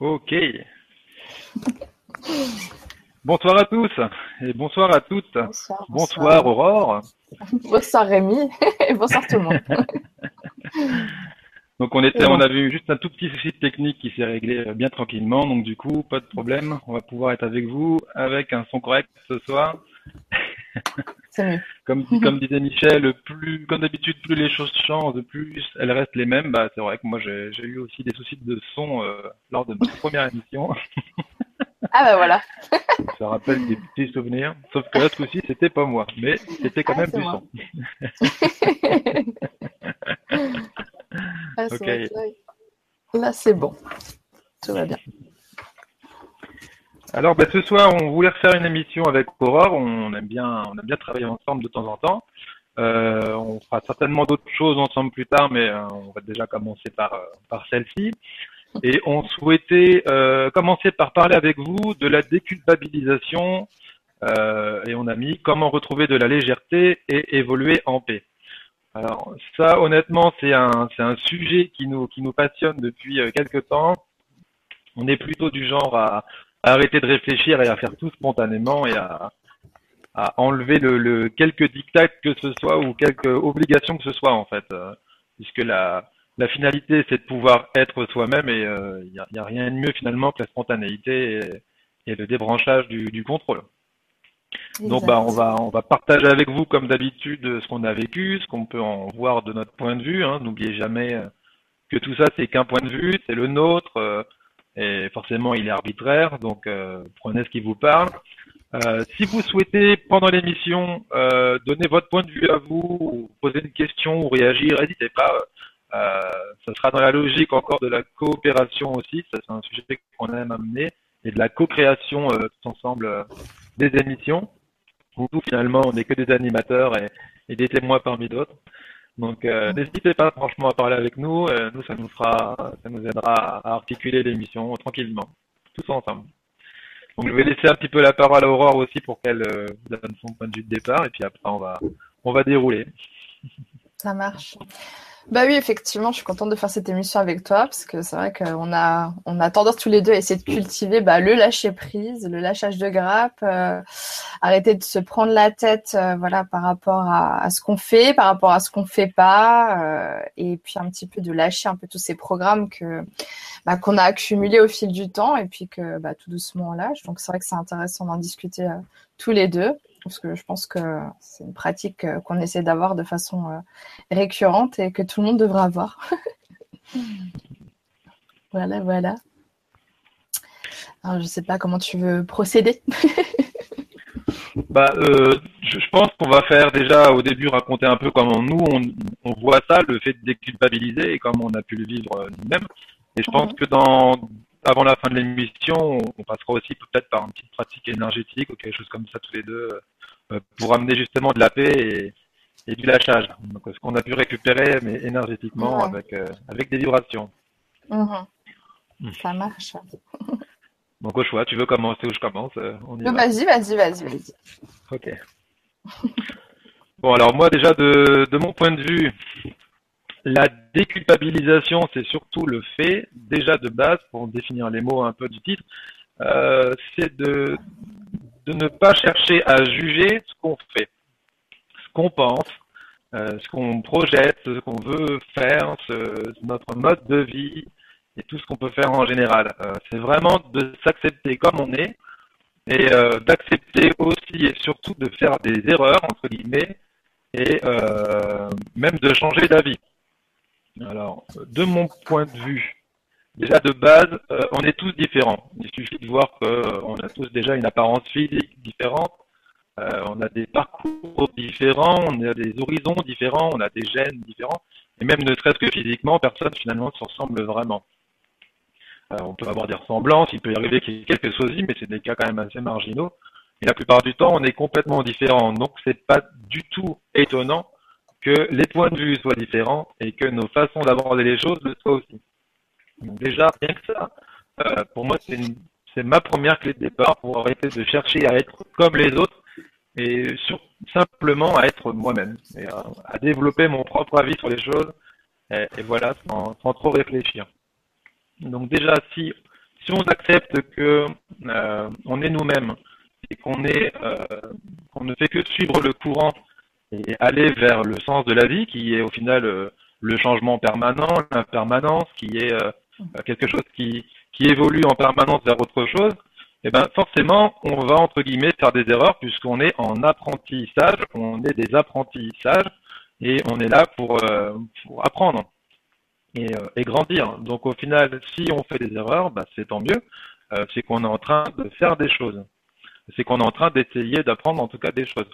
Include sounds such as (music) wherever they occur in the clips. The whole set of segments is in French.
Ok. Bonsoir à tous et bonsoir à toutes. Bonsoir, Bonsoir Aurore. Bonsoir Rémi et (laughs) bonsoir tout le monde. (laughs) Donc on était, on avait eu juste un tout petit souci technique qui s'est réglé euh, bien tranquillement. Donc du coup, pas de problème. On va pouvoir être avec vous avec un son correct ce soir. (laughs) Mieux. Comme, (laughs) comme disait Michel, plus, comme d'habitude, plus les choses changent, plus elles restent les mêmes. Bah, c'est vrai que moi, j'ai eu aussi des soucis de son euh, lors de ma première émission. (laughs) Ah bah voilà. Ça rappelle des petits souvenirs. Sauf que là, ce coup-ci, c'était pas moi. Mais c'était quand Ah, même du moi. son. Ah, là, c'est bon. Tout va bien. Alors, bah, ce soir, on voulait refaire une émission avec Aurore. On aime bien, on aime bien travailler ensemble de temps en temps. Euh, on fera certainement d'autres choses ensemble plus tard, mais euh, on va déjà commencer par, euh, par celle-ci. Et on souhaitait euh, commencer par parler avec vous de la déculpabilisation. et on a mis comment retrouver de la légèreté et évoluer en paix. Alors ça, honnêtement, c'est un, c'est un sujet qui nous, qui nous passionne depuis euh, quelque temps. On est plutôt du genre à, à arrêter de réfléchir et à faire tout spontanément et à, à enlever le, le quelques dictats que ce soit ou quelques obligations que ce soit en fait, euh, puisque la, la finalité c'est de pouvoir être soi-même et il n'y a, y a rien de mieux finalement que la spontanéité et, et le débranchage du, du contrôle. Donc bah on va on va partager avec vous comme d'habitude ce qu'on a vécu, ce qu'on peut en voir de notre point de vue. Hein. N'oubliez jamais euh, que tout ça c'est qu'un point de vue, c'est le nôtre euh, et forcément il est arbitraire. Donc euh, prenez ce qui vous parle. Euh, si vous souhaitez pendant l'émission euh, donner votre point de vue à vous, ou poser une question ou réagir, n'hésitez pas. Euh, ça sera dans la logique encore de la coopération aussi. Ça c'est un sujet qu'on aime amener et de la co-création euh, tous ensemble euh, des émissions nous, finalement on n'est que des animateurs et, et des témoins parmi d'autres. Donc euh, n'hésitez pas franchement à parler avec nous, euh, nous ça nous fera ça nous aidera à articuler l'émission tranquillement, tous ensemble. Donc je vais laisser un petit peu la parole à Aurore aussi pour qu'elle euh, donne son point de vue de départ et puis après on va on va dérouler. Ça marche. Bah oui, effectivement, je suis contente de faire cette émission avec toi parce que c'est vrai qu'on a, on a tendance tous les deux à essayer de cultiver bah, le lâcher prise, le lâchage de grappe, euh, arrêter de se prendre la tête, euh, voilà, par rapport à, à ce qu'on fait, par rapport à ce qu'on fait pas, euh, et puis un petit peu de lâcher un peu tous ces programmes que bah, qu'on a accumulés au fil du temps et puis que bah, tout doucement on lâche. Donc c'est vrai que c'est intéressant d'en discuter euh, tous les deux parce que je pense que c'est une pratique euh, qu'on essaie d'avoir de façon euh, récurrente et que tout le monde devrait avoir. (laughs) voilà, voilà. Alors, je sais pas comment tu veux procéder. (laughs) Bah, euh, je, je pense qu'on va faire déjà au début raconter un peu comment nous on, on voit ça, le fait de déculpabiliser et comment on a pu le vivre nous-mêmes. Et je pense que dans avant la fin de l'émission, on, passera aussi peut-être par une petite pratique énergétique ou quelque chose comme ça tous les deux euh, pour amener justement de la paix et, et du lâchage. Donc ce qu'on a pu récupérer mais énergétiquement Ouais. avec euh, avec des vibrations. Mhm. Mhm. Ça marche. (laughs) Donc au choix, tu veux commencer ou je commence euh, On y va. Vas-y, vas-y, vas-y, vas-y. Ok. (laughs) Bon, alors moi déjà de, de mon point de vue, la déculpabilisation, c'est surtout le fait, déjà de base, pour définir les mots un peu du titre, euh, c'est de, ne pas chercher à juger ce qu'on fait, ce qu'on pense, euh, ce qu'on projette, ce qu'on veut faire, ce- notre mode de vie et tout ce qu'on peut faire en général. Euh, c'est vraiment de s'accepter comme on est et d'accepter aussi et surtout de faire des erreurs entre guillemets et même de changer d'avis. Alors, de mon point de vue, déjà de base, euh, on est tous différents. Il suffit de voir qu'on a tous déjà une apparence physique différente, euh, on a des parcours différents, on a des horizons différents, on a des gènes différents, et même ne serait-ce que physiquement, personne finalement ne se ressemble vraiment. Euh, on peut avoir des ressemblances, il peut y arriver qu'il y ait quelques soisies, mais c'est des cas quand même assez marginaux. Et la plupart du temps, on est complètement différents. Donc, c'est pas du tout étonnant que les points de vue soient différents et que nos façons d'aborder les choses le soient aussi. Donc, déjà, rien que ça, euh, pour moi, c'est ma première clé de départ pour arrêter de chercher à être comme les autres et simplement à être moi-même et à, développer mon propre avis sur les choses et, voilà, sans, trop réfléchir. Donc déjà, si, si on accepte que on est nous-mêmes et qu'on est qu'on ne fait que suivre le courant et aller vers le sens de la vie, qui est au final le changement permanent, l'impermanence, qui est quelque chose qui qui évolue en permanence vers autre chose, eh ben forcément, on va entre guillemets faire des erreurs puisqu'on est en apprentissage, on est des apprentissages et on est là pour, euh, pour apprendre et, euh, et, grandir. Donc au final, si on fait des erreurs, bah, c'est tant mieux. Euh, c'est qu'on est en train de faire des choses. C'est qu'on est en train d'essayer d'apprendre en tout cas des choses.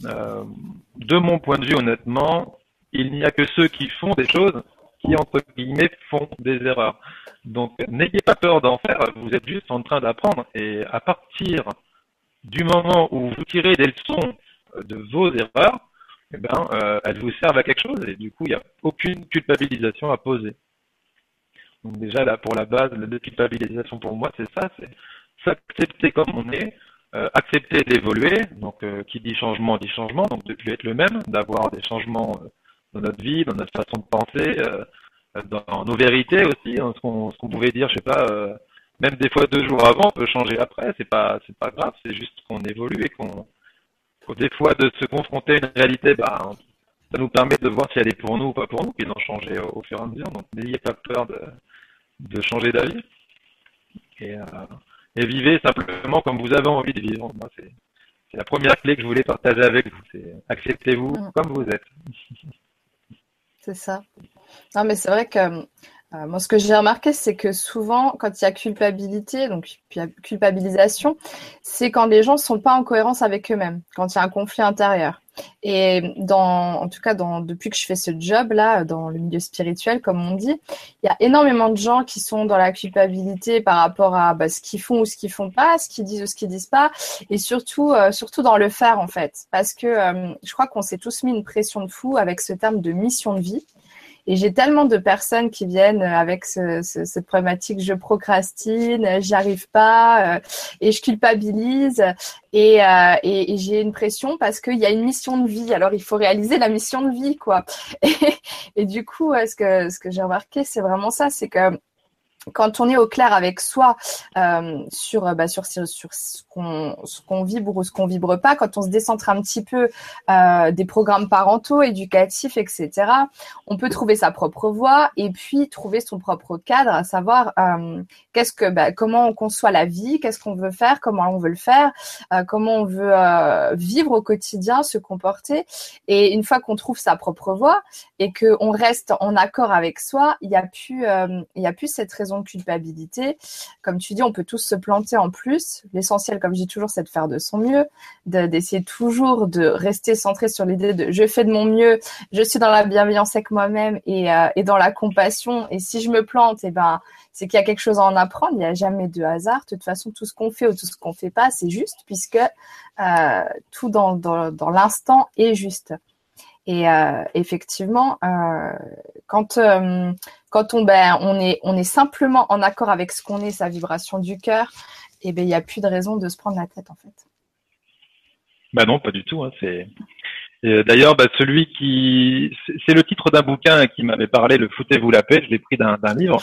De mon point de vue, honnêtement, il n'y a que ceux qui font des choses qui, entre guillemets, font des erreurs. Donc, n'ayez pas peur d'en faire, vous êtes juste en train d'apprendre. Et à partir du moment où vous tirez des leçons de vos erreurs, eh ben, euh, elles vous servent à quelque chose et du coup, il n'y a aucune culpabilisation à poser. Donc déjà, là, pour la base, la culpabilisation pour moi, c'est ça, c'est s'accepter comme on est, euh, accepter d'évoluer, donc euh, qui dit changement dit changement, donc de plus être le même, d'avoir des changements dans notre vie, dans notre façon de penser, euh, dans nos vérités aussi, hein, ce qu'on pouvait dire, je sais pas, euh, même des fois deux jours avant, on peut changer après, c'est pas c'est pas grave, c'est juste qu'on évolue et qu'on des fois de se confronter à une réalité, bah, ça nous permet de voir si elle est pour nous ou pas pour nous, et d'en changer au, fur et à mesure. Donc n'ayez pas peur de, de changer d'avis. Et, euh, et vivez simplement comme vous avez envie de vivre. Moi, c'est la première clé que je voulais partager avec vous. C'est acceptez-vous mm. comme vous êtes. C'est ça. Non, mais c'est vrai que euh, moi, ce que j'ai remarqué, c'est que souvent, quand il y a culpabilité, donc culpabilisation, c'est quand les gens ne sont pas en cohérence avec eux-mêmes, quand il y a un conflit intérieur. Et dans, en tout cas, depuis que je fais ce job-là, dans le milieu spirituel, comme on dit, il y a énormément de gens qui sont dans la culpabilité par rapport à bah, ce qu'ils font ou ce qu'ils font pas, ce qu'ils disent ou ce qu'ils disent pas, et surtout, euh, surtout dans le faire en fait, parce que euh, je crois qu'on s'est tous mis une pression de fou avec ce terme de mission de vie. Et j'ai tellement de personnes qui viennent avec ce, ce, cette problématique, je procrastine, j'y arrive pas, euh, et je culpabilise, et, euh, et j'ai une pression parce qu'il y a une mission de vie. Alors il faut réaliser la mission de vie, quoi. (laughs) Et, et du coup, ce que ce que j'ai remarqué, c'est vraiment ça, c'est que quand on est au clair avec soi euh, sur, bah, sur, sur, ce qu'on ce qu'on vibre ou ce qu'on vibre pas, quand on se décentre un petit peu euh, des programmes parentaux, éducatifs, etc., on peut trouver sa propre voie et puis trouver son propre cadre, à savoir euh, qu'est-ce que, bah, comment on conçoit la vie, qu'est-ce qu'on veut faire, comment on veut le faire, euh, comment on veut euh, vivre au quotidien, se comporter. Et une fois qu'on trouve sa propre voie et que on reste en accord avec soi, il y a plus, euh, il a plus cette raison culpabilité. Comme tu dis, on peut tous se planter en plus. L'essentiel, comme je dis toujours, c'est de faire de son mieux, d'essayer toujours de rester centré sur l'idée de je fais de mon mieux, je suis dans la bienveillance avec moi-même et, euh, dans la compassion. Et si je me plante, eh ben, c'est qu'il y a quelque chose à en apprendre. Il n'y a jamais de hasard. De toute façon, tout ce qu'on fait ou tout ce qu'on fait pas, c'est juste puisque euh, tout dans l'instant est juste. Et euh, effectivement, euh, quand euh, quand on ben on est on est simplement en accord avec ce qu'on est, sa vibration du cœur, et eh ben il n'y a plus de raison de se prendre la tête en fait. Bah non, pas du tout. Hein, c'est D'ailleurs, bah, celui qui, c'est le titre d'un bouquin qui m'avait parlé, le foutez-vous la paix. Je l'ai pris d'un livre.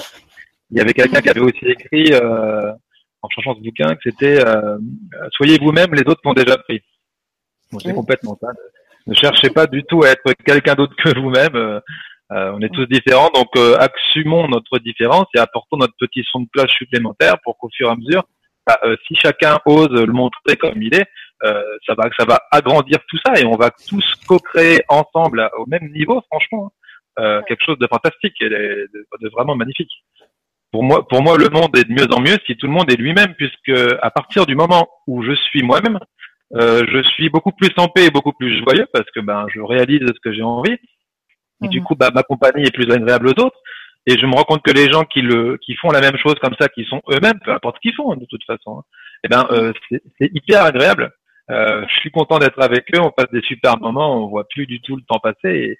Il y avait quelqu'un qui avait aussi écrit en cherchant ce bouquin que c'était soyez vous-même, les autres l'ont déjà pris. Bon, c'est complètement ça. Ne cherchez pas du tout à être quelqu'un d'autre que vous-même. Euh, euh, on est tous différents, donc euh, assumons notre différence et apportons notre petit son de cloche supplémentaire pour qu'au fur et à mesure, bah, si chacun ose le montrer comme il est, ça va, ça va agrandir tout ça et on va tous co-créer ensemble au même niveau, franchement, hein. quelque chose de fantastique et de, de, vraiment magnifique. Pour moi, pour moi, le monde est de mieux en mieux si tout le monde est lui-même, puisque à partir du moment où je suis moi-même, euh, je suis beaucoup plus en paix et beaucoup plus joyeux parce que ben je réalise ce que j'ai envie. Et du mhm. coup, bah, ma compagnie est plus agréable aux autres. Et je me rends compte que les gens qui le qui font la même chose comme ça, qui sont eux-mêmes, peu importe ce qu'ils font de toute façon, hein, eh ben euh, c'est hyper agréable. Euh, je suis content d'être avec eux. On passe des super moments. On voit plus du tout le temps passer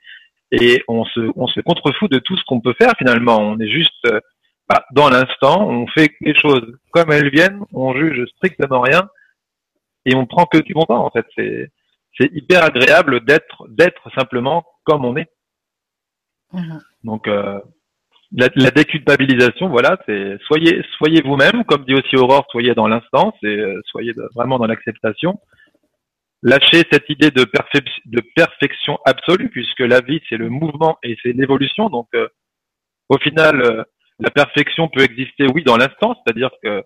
et, et on se on se contrefout de tout ce qu'on peut faire finalement. On est juste euh, bah, dans l'instant. On fait les choses comme elles viennent. On juge strictement rien et on prend que du bon temps en fait. C'est c'est hyper agréable d'être d'être simplement comme on est. Mhm. Donc euh, la, la, déculpabilisation, voilà, c'est soyez soyez vous-même, comme dit aussi Aurore, soyez dans l'instant, c'est soyez vraiment dans l'acceptation. Lâchez cette idée de, de perfection absolue, puisque la vie c'est le mouvement et c'est l'évolution. Donc, au final, la perfection peut exister, oui, dans l'instant, c'est-à-dire que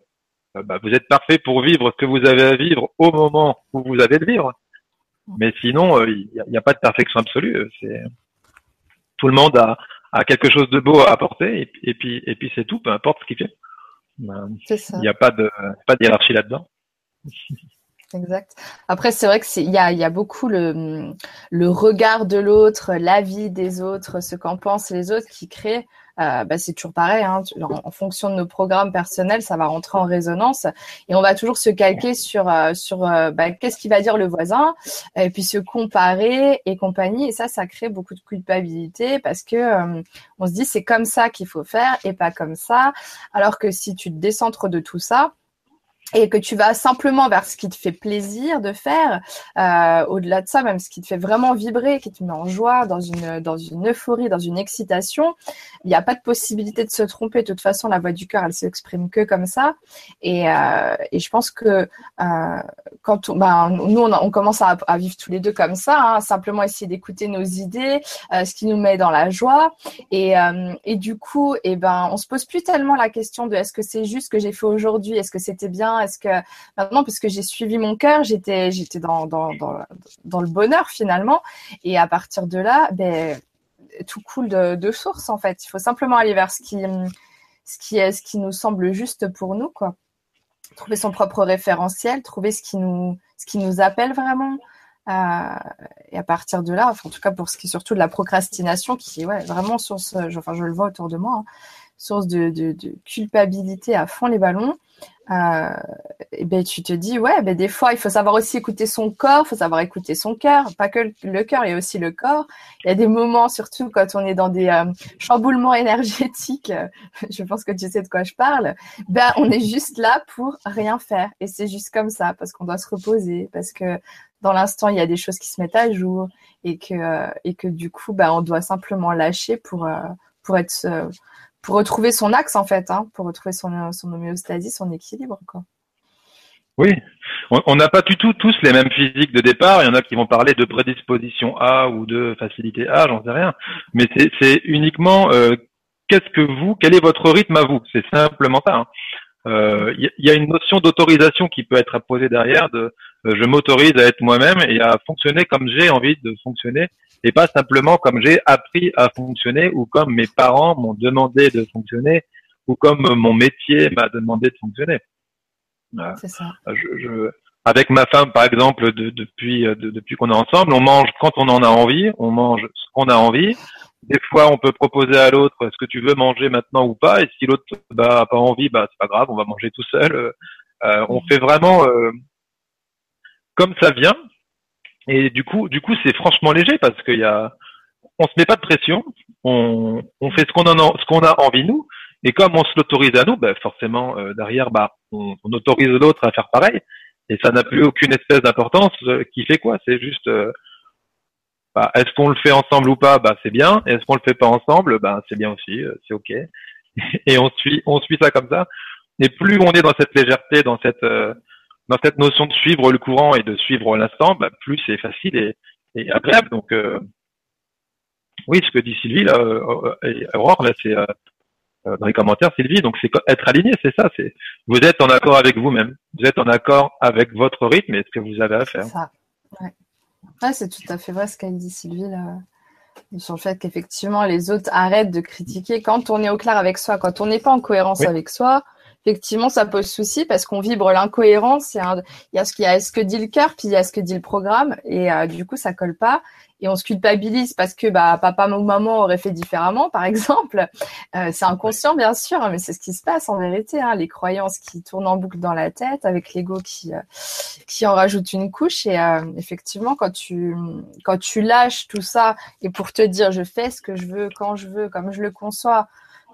bah, vous êtes parfait pour vivre ce que vous avez à vivre au moment où vous avez de vivre. Mais sinon, il n'y a, a, pas de perfection absolue. C'est tout le monde a, a quelque chose de beau à apporter et, et puis et puis c'est tout, peu importe ce qu'il fait. Ben, il n'y a pas de pas de hiérarchie là-dedans. (laughs) Exact. Après, c'est vrai que il y a, y a beaucoup le, le regard de l'autre, l'avis des autres, ce qu'en pensent les autres qui crée euh, bah, c'est toujours pareil. Hein, en, fonction de nos programmes personnels, ça va rentrer en résonance et on va toujours se calquer sur euh, sur euh, bah, qu'est-ce qu'il va dire le voisin et puis se comparer et compagnie. Et ça, ça crée beaucoup de culpabilité parce que on se dit c'est comme ça qu'il faut faire et pas comme ça. Alors que si tu te décentres de tout ça, et que tu vas simplement vers ce qui te fait plaisir de faire, euh, au-delà de ça, même ce qui te fait vraiment vibrer, qui te met en joie, dans une, dans une euphorie, dans une excitation, il n'y a pas de possibilité de se tromper. De toute façon, la voix du cœur, elle s'exprime que comme ça. Et, euh, et je pense que euh, quand on, ben, nous, on, commence à, vivre tous les deux comme ça, hein, simplement essayer d'écouter nos idées, ce qui nous met dans la joie. Et, et du coup, et eh ben, on se pose plus tellement la question de est-ce que c'est juste ce que j'ai fait aujourd'hui, est-ce que c'était bien est-ce que maintenant, parce que j'ai suivi mon cœur, j'étais, j'étais dans, dans, dans, le bonheur finalement. Et à partir de là, ben, tout coule de, source en fait. Il faut simplement aller vers ce qui, ce qui est, ce qui nous semble juste pour nous, quoi. Trouver son propre référentiel, trouver ce qui nous, ce qui nous appelle vraiment. Euh, et à partir de là, enfin, en tout cas pour ce qui est surtout de la procrastination, qui est ouais, vraiment source, enfin je le vois autour de moi, hein, source de, culpabilité à fond les ballons euh, et ben tu te dis ouais ben des fois il faut savoir aussi écouter son corps il faut savoir écouter son cœur. Pas que le cœur il y a aussi le corps. Il y a des moments surtout quand on est dans des euh, chamboulements (laughs) énergétiques je pense que tu sais de quoi je parle ben on est juste là pour rien faire. Et c'est juste comme ça parce qu'on doit se reposer parce que dans l'instant il y a des choses qui se mettent à jour et que euh, et que du coup ben on doit simplement lâcher pour euh, pour être pour retrouver son axe en fait, hein, pour retrouver son, son homéostasie, son équilibre. Quoi. Oui, on n'a pas du tout tous les mêmes physiques de départ. Il y en a qui vont parler de prédisposition A ou de facilité A, j'en sais rien. Mais c'est uniquement euh, qu'est-ce que vous, quel est votre rythme à vous? C'est simplement ça. Hein. Euh, il y, a une notion d'autorisation qui peut être apposée derrière de euh, je m'autorise à être moi-même et à fonctionner comme j'ai envie de fonctionner et pas simplement comme j'ai appris à fonctionner ou comme mes parents m'ont demandé de fonctionner ou comme mon métier m'a demandé de fonctionner. C'est ça. Je, je, avec ma femme, par exemple, de, depuis de, depuis qu'on est ensemble, on mange quand on en a envie, on mange ce qu'on a envie. Des fois, on peut proposer à l'autre est-ce que tu veux manger maintenant ou pas, et si l'autre bah, a pas envie, bah c'est pas grave, on va manger tout seul. Euh, on fait vraiment euh, comme ça vient, et du coup, du coup, c'est franchement léger parce qu'il y a, on se met pas de pression, on, on fait ce qu'on en a, ce qu'on a envie nous, et comme on se l'autorise à nous, ben forcément euh, derrière, bah, on, on autorise l'autre à faire pareil, et ça n'a plus aucune espèce d'importance. Euh, qui fait quoi C'est juste, euh, bah, est-ce qu'on le fait ensemble ou pas? Bah c'est bien. Est-ce qu'on le fait pas ensemble? Bah c'est bien aussi, c'est ok. (laughs) Et on suit, on suit ça comme ça. Et plus on est dans cette légèreté, dans cette dans cette notion de suivre le courant et de suivre l'instant, bah, plus c'est facile et, et, agréable. Donc, euh, oui, ce que dit Sylvie là, euh, et Aurore là, c'est euh, dans les commentaires, Sylvie. Donc, c'est être aligné, c'est ça. C'est vous êtes en accord avec vous-même. Vous êtes en accord avec votre rythme et ce que vous avez à faire. Ça. Ouais. ouais c'est tout à fait vrai ce qu'a dit Sylvie là sur le fait qu'effectivement les autres arrêtent de critiquer quand on est au clair avec soi, quand on n'est pas en cohérence avec soi, effectivement, ça pose souci parce qu'on vibre l'incohérence. Il y a ce, qu'il y a ce que dit le cœur, puis il y a ce que dit le programme, et euh, du coup, ça colle pas. Et on se culpabilise parce que bah, papa ou maman aurait fait différemment, par exemple. Euh, c'est inconscient, bien sûr, hein, mais c'est ce qui se passe en vérité. Hein, les croyances qui tournent en boucle dans la tête, avec l'ego qui euh, qui en rajoute une couche. Et effectivement, quand tu quand tu lâches tout ça, et pour te dire, je fais ce que je veux, quand je veux, comme je le conçois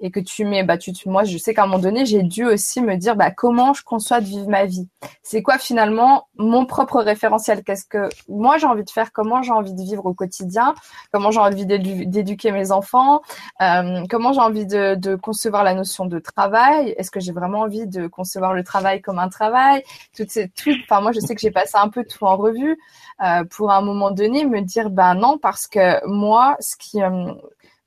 et que tu mets, bah, tu, moi, je sais qu'à un moment donné, j'ai dû aussi me dire, bah, comment je conçois de vivre ma vie. C'est quoi finalement mon propre référentiel? Qu'est-ce que moi j'ai envie de faire? Comment j'ai envie de vivre au quotidien? Comment j'ai envie d'éduquer mes enfants? Euh, Comment j'ai envie de, concevoir la notion de travail? Est-ce que j'ai vraiment envie de concevoir le travail comme un travail? Toutes ces, tout, enfin moi je sais que j'ai passé un peu tout en revue euh, pour à un moment donné me dire, bah non, parce que moi, ce qui euh,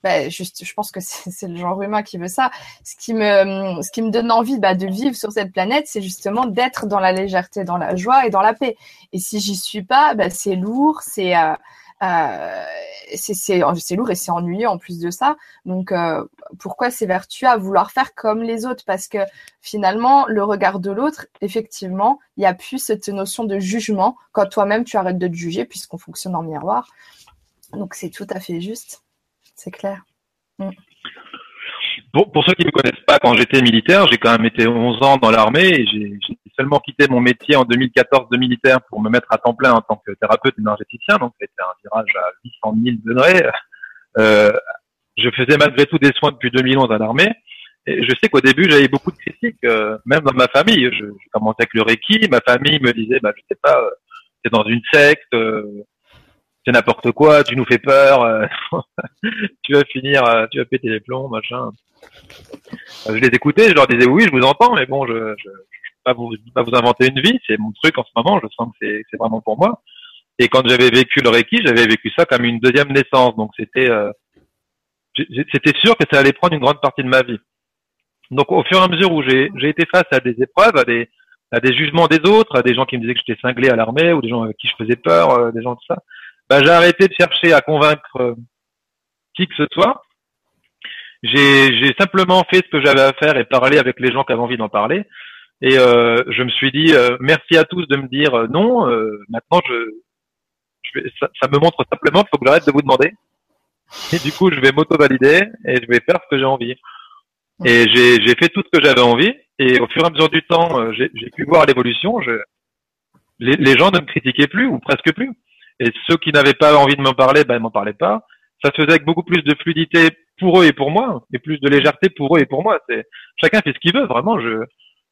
bah, juste, je pense que (laughs) c'est le genre humain qui veut ça. Ce qui me, donne envie bah, de vivre sur cette planète, c'est justement d'être dans la légèreté, dans la joie et dans la paix. Et si j'y suis pas, bah, c'est lourd, c'est euh, euh, c'est lourd et c'est ennuyeux en plus de ça. Donc euh, pourquoi s'évertuer à vouloir faire comme les autres? Parce que finalement, le regard de l'autre, effectivement, il n'y a plus cette notion de jugement quand toi-même tu arrêtes de te juger puisqu'on fonctionne en miroir. Donc c'est tout à fait juste c'est clair. Mm. Pour, ceux qui ne me connaissent pas, quand j'étais militaire, j'ai quand même été 11 ans dans l'armée et j'ai seulement quitté mon métier en 2014 de militaire pour me mettre à temps plein en tant que thérapeute énergéticien. Donc, c'était un virage à 800 000 degrés. Euh, je faisais malgré tout des soins depuis 2011 à l'armée. Et je sais qu'au début, j'avais beaucoup de critiques, euh, même dans ma famille. Je, je, commençais avec le Reiki. Ma famille me disait, bah, je sais pas, euh, c'est dans une secte, euh, c'est n'importe quoi, tu nous fais peur, euh, (laughs) tu vas finir, euh, tu vas péter les plombs, machin. Euh, je les écoutais, je leur disais oui, je vous entends, mais bon, je ne je, pas vous pas vous inventer une vie, c'est mon truc en ce moment, je sens que c'est vraiment pour moi. Et quand j'avais vécu le Reiki, j'avais vécu ça comme une deuxième naissance, donc c'était c'était sûr que ça allait prendre une grande partie de ma vie. Donc au fur et à mesure où j'ai été face à des épreuves, à des à des jugements des autres, à des gens qui me disaient que j'étais cinglé à l'armée ou des gens avec qui je faisais peur, des gens de ça, bah, j'ai arrêté de chercher à convaincre euh, qui que ce soit. J'ai simplement fait ce que j'avais à faire et parlé avec les gens qui avaient envie d'en parler. Et euh, je me suis dit euh, merci à tous de me dire euh, non. maintenant, je, je vais, ça, me montre simplement qu'il faut que j'arrête de vous demander. Et du coup, je vais m'auto-valider et je vais faire ce que j'ai envie. Et j'ai fait tout ce que j'avais envie. Et au fur et à mesure du temps, j'ai pu voir l'évolution. Les gens ne me critiquaient plus ou presque plus. Et ceux qui n'avaient pas envie de m'en parler, ben, ils m'en parlaient pas. Ça se faisait avec beaucoup plus de fluidité pour eux et pour moi, et plus de légèreté pour eux et pour moi. C'est chacun fait ce qu'il veut, vraiment. Je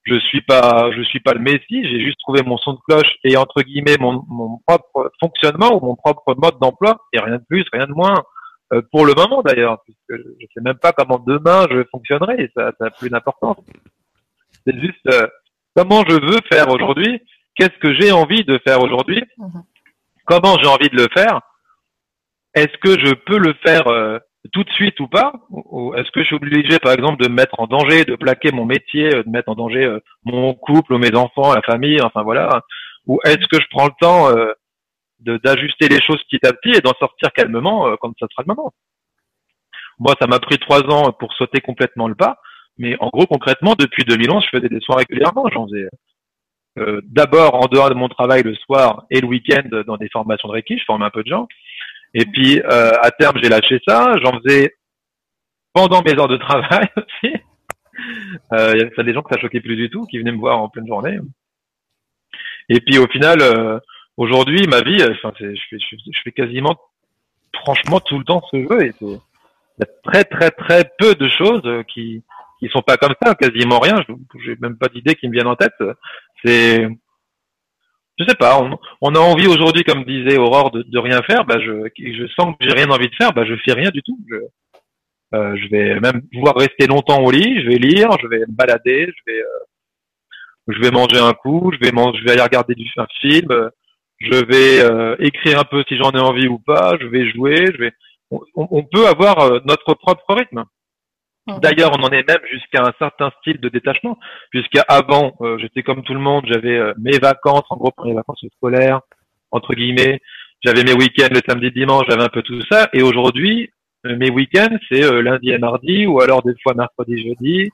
je suis pas je suis pas le messie. J'ai juste trouvé mon son de cloche et entre guillemets mon, mon propre fonctionnement ou mon propre mode d'emploi et rien de plus, rien de moins. Euh, pour le moment d'ailleurs, puisque je sais même pas comment demain je fonctionnerai. Ça, ça a plus d'importance. C'est juste euh, comment je veux faire aujourd'hui. Qu'est-ce que j'ai envie de faire aujourd'hui mhm comment j'ai envie de le faire Est-ce que je peux le faire euh, tout de suite ou pas Ou est-ce que je suis obligé, par exemple, de me mettre en danger, de plaquer mon métier, euh, de mettre en danger euh, mon couple ou mes enfants, la famille, enfin voilà Ou est-ce que je prends le temps d'ajuster les choses petit à petit et d'en sortir calmement quand ça sera le moment? Moi, ça m'a pris trois ans pour sauter complètement le pas, mais en gros, concrètement, depuis 2011, je faisais des soins régulièrement. J'en faisais euh, d'abord en dehors de mon travail le soir et le week-end dans des formations de Reiki, je forme un peu de gens. Et puis euh, à terme, j'ai lâché ça. J'en faisais pendant mes heures de travail (laughs) aussi. Euh, il y a des gens que ça choquait plus du tout, qui venaient me voir en pleine journée. Et puis au final, euh, aujourd'hui, ma vie, enfin, je, fais, je, fais quasiment, franchement, tout le temps ce jeu. Il y a très très très peu de choses qui qui sont pas comme ça, quasiment rien. Je n'ai même pas d'idées qui me viennent en tête. C'est, je sais pas, on, a envie aujourd'hui, comme disait Aurore, de, rien faire. Bah, je, je sens que j'ai rien envie de faire. Bah, je fais rien du tout. Je, euh, vais même pouvoir rester longtemps au lit. Je vais lire, je vais me balader, je vais, euh, je vais manger un coup, je vais manger, je vais aller regarder un film, je vais euh, écrire un peu si j'en ai envie ou pas. Je vais jouer. Je vais, on, peut avoir notre propre rythme. Mhm. D'ailleurs, on en est même jusqu'à un certain style de détachement, puisqu'avant, euh, j'étais comme tout le monde, j'avais euh, mes vacances, en gros pour les vacances scolaires, entre guillemets, j'avais mes week-ends le samedi, dimanche, j'avais un peu tout ça, et aujourd'hui, euh, mes week-ends, c'est lundi et mardi, ou alors des fois mercredi, jeudi.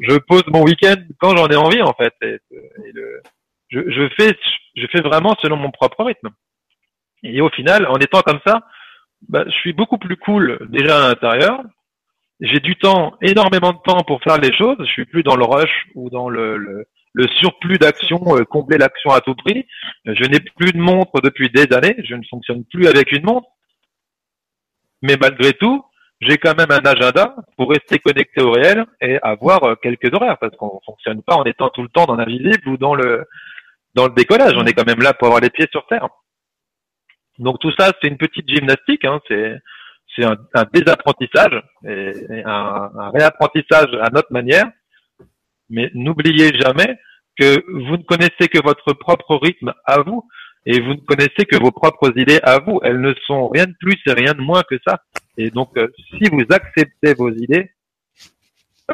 Je pose mon week-end quand j'en ai envie, en fait. Je, fais, je fais vraiment selon mon propre rythme. Et au final, en étant comme ça, bah, je suis beaucoup plus cool déjà à l'intérieur, j'ai du temps, énormément de temps pour faire les choses. Je suis plus dans le rush ou dans le, le, le surplus d'action, euh, combler l'action à tout prix. Je n'ai plus de montre depuis des années. Je ne fonctionne plus avec une montre. Mais malgré tout, j'ai quand même un agenda pour rester connecté au réel et avoir euh, quelques horaires parce qu'on fonctionne pas en étant tout le temps dans l'invisible ou dans le dans le décollage. On est quand même là pour avoir les pieds sur terre. Donc tout ça, c'est une petite gymnastique. Hein, c'est c'est un, désapprentissage et, un, un, réapprentissage à notre manière. Mais n'oubliez jamais que vous ne connaissez que votre propre rythme à vous et vous ne connaissez que vos propres idées à vous. Elles ne sont rien de plus et rien de moins que ça. Et donc, euh, si vous acceptez vos idées,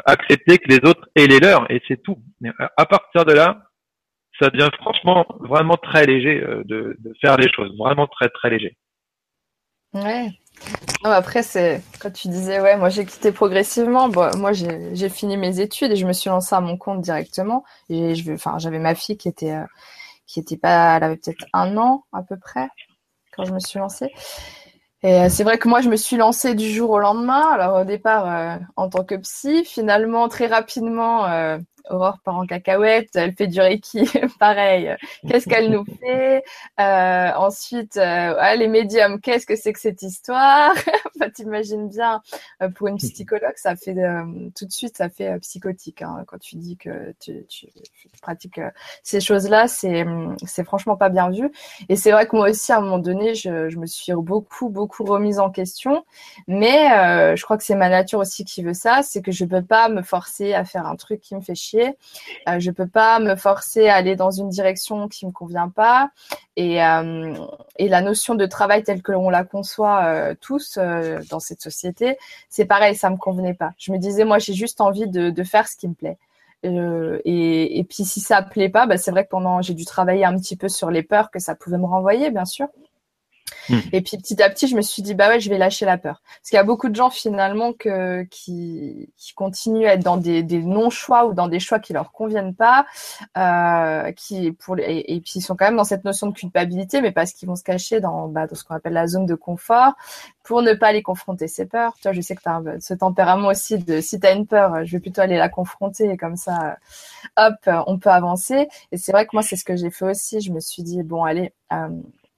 acceptez que les autres aient les leurs et c'est tout. Euh, à partir de là, ça devient franchement vraiment très léger euh, de, de faire les choses, vraiment très très léger. Ouais. Après, c'est quand tu disais, ouais, moi j'ai quitté progressivement. Bon, moi j'ai fini mes études et je me suis lancée à mon compte directement. J'avais ma fille qui était, qui était pas, elle avait peut-être un an à peu près quand je me suis lancée. Et euh, c'est vrai que moi, je me suis lancée du jour au lendemain. Alors au départ, euh, en tant que psy, finalement, très rapidement, euh, Aurore part en cacahuète, elle fait du reiki, (laughs) pareil. Qu'est-ce qu'elle nous fait? Euh, Ensuite, euh, les médiums, qu'est-ce que c'est que cette histoire? Enfin, (laughs) T'imagines bien, euh, pour une psychologue, ça fait tout de suite, ça fait psychotique. Hein, quand tu dis que tu, tu, pratiques ces choses-là, c'est c'est franchement pas bien vu. Et c'est vrai que moi aussi, à un moment donné, je, je me suis beaucoup beaucoup remise en question. Mais je crois que c'est ma nature aussi qui veut ça, c'est que je peux pas me forcer à faire un truc qui me fait chier euh, je peux pas me forcer à aller dans une direction qui me convient pas. Et, euh, et la notion de travail telle que l'on la conçoit euh, tous dans cette société, c'est pareil, ça me convenait pas. Je me disais, moi, j'ai juste envie de, faire ce qui me plaît. Et, puis si ça plaît pas, bah, c'est vrai que pendant j'ai dû travailler un petit peu sur les peurs que ça pouvait me renvoyer, bien sûr. Hmm. Et puis petit à petit, je me suis dit bah ouais, je vais lâcher la peur. Parce qu'il y a beaucoup de gens finalement qui, qui continuent à être dans des, des non-choix ou dans des choix qui leur conviennent pas, euh, qui pour et, puis ils sont quand même dans cette notion de culpabilité, mais parce qu'ils vont se cacher dans, bah, dans ce qu'on appelle la zone de confort pour ne pas les confronter ces peurs. Toi, je sais que tu as ce tempérament aussi de si tu as une peur, je vais plutôt aller la confronter et comme ça, hop, on peut avancer. Et c'est vrai que moi, c'est ce que j'ai fait aussi. Je me suis dit bon, allez. Euh,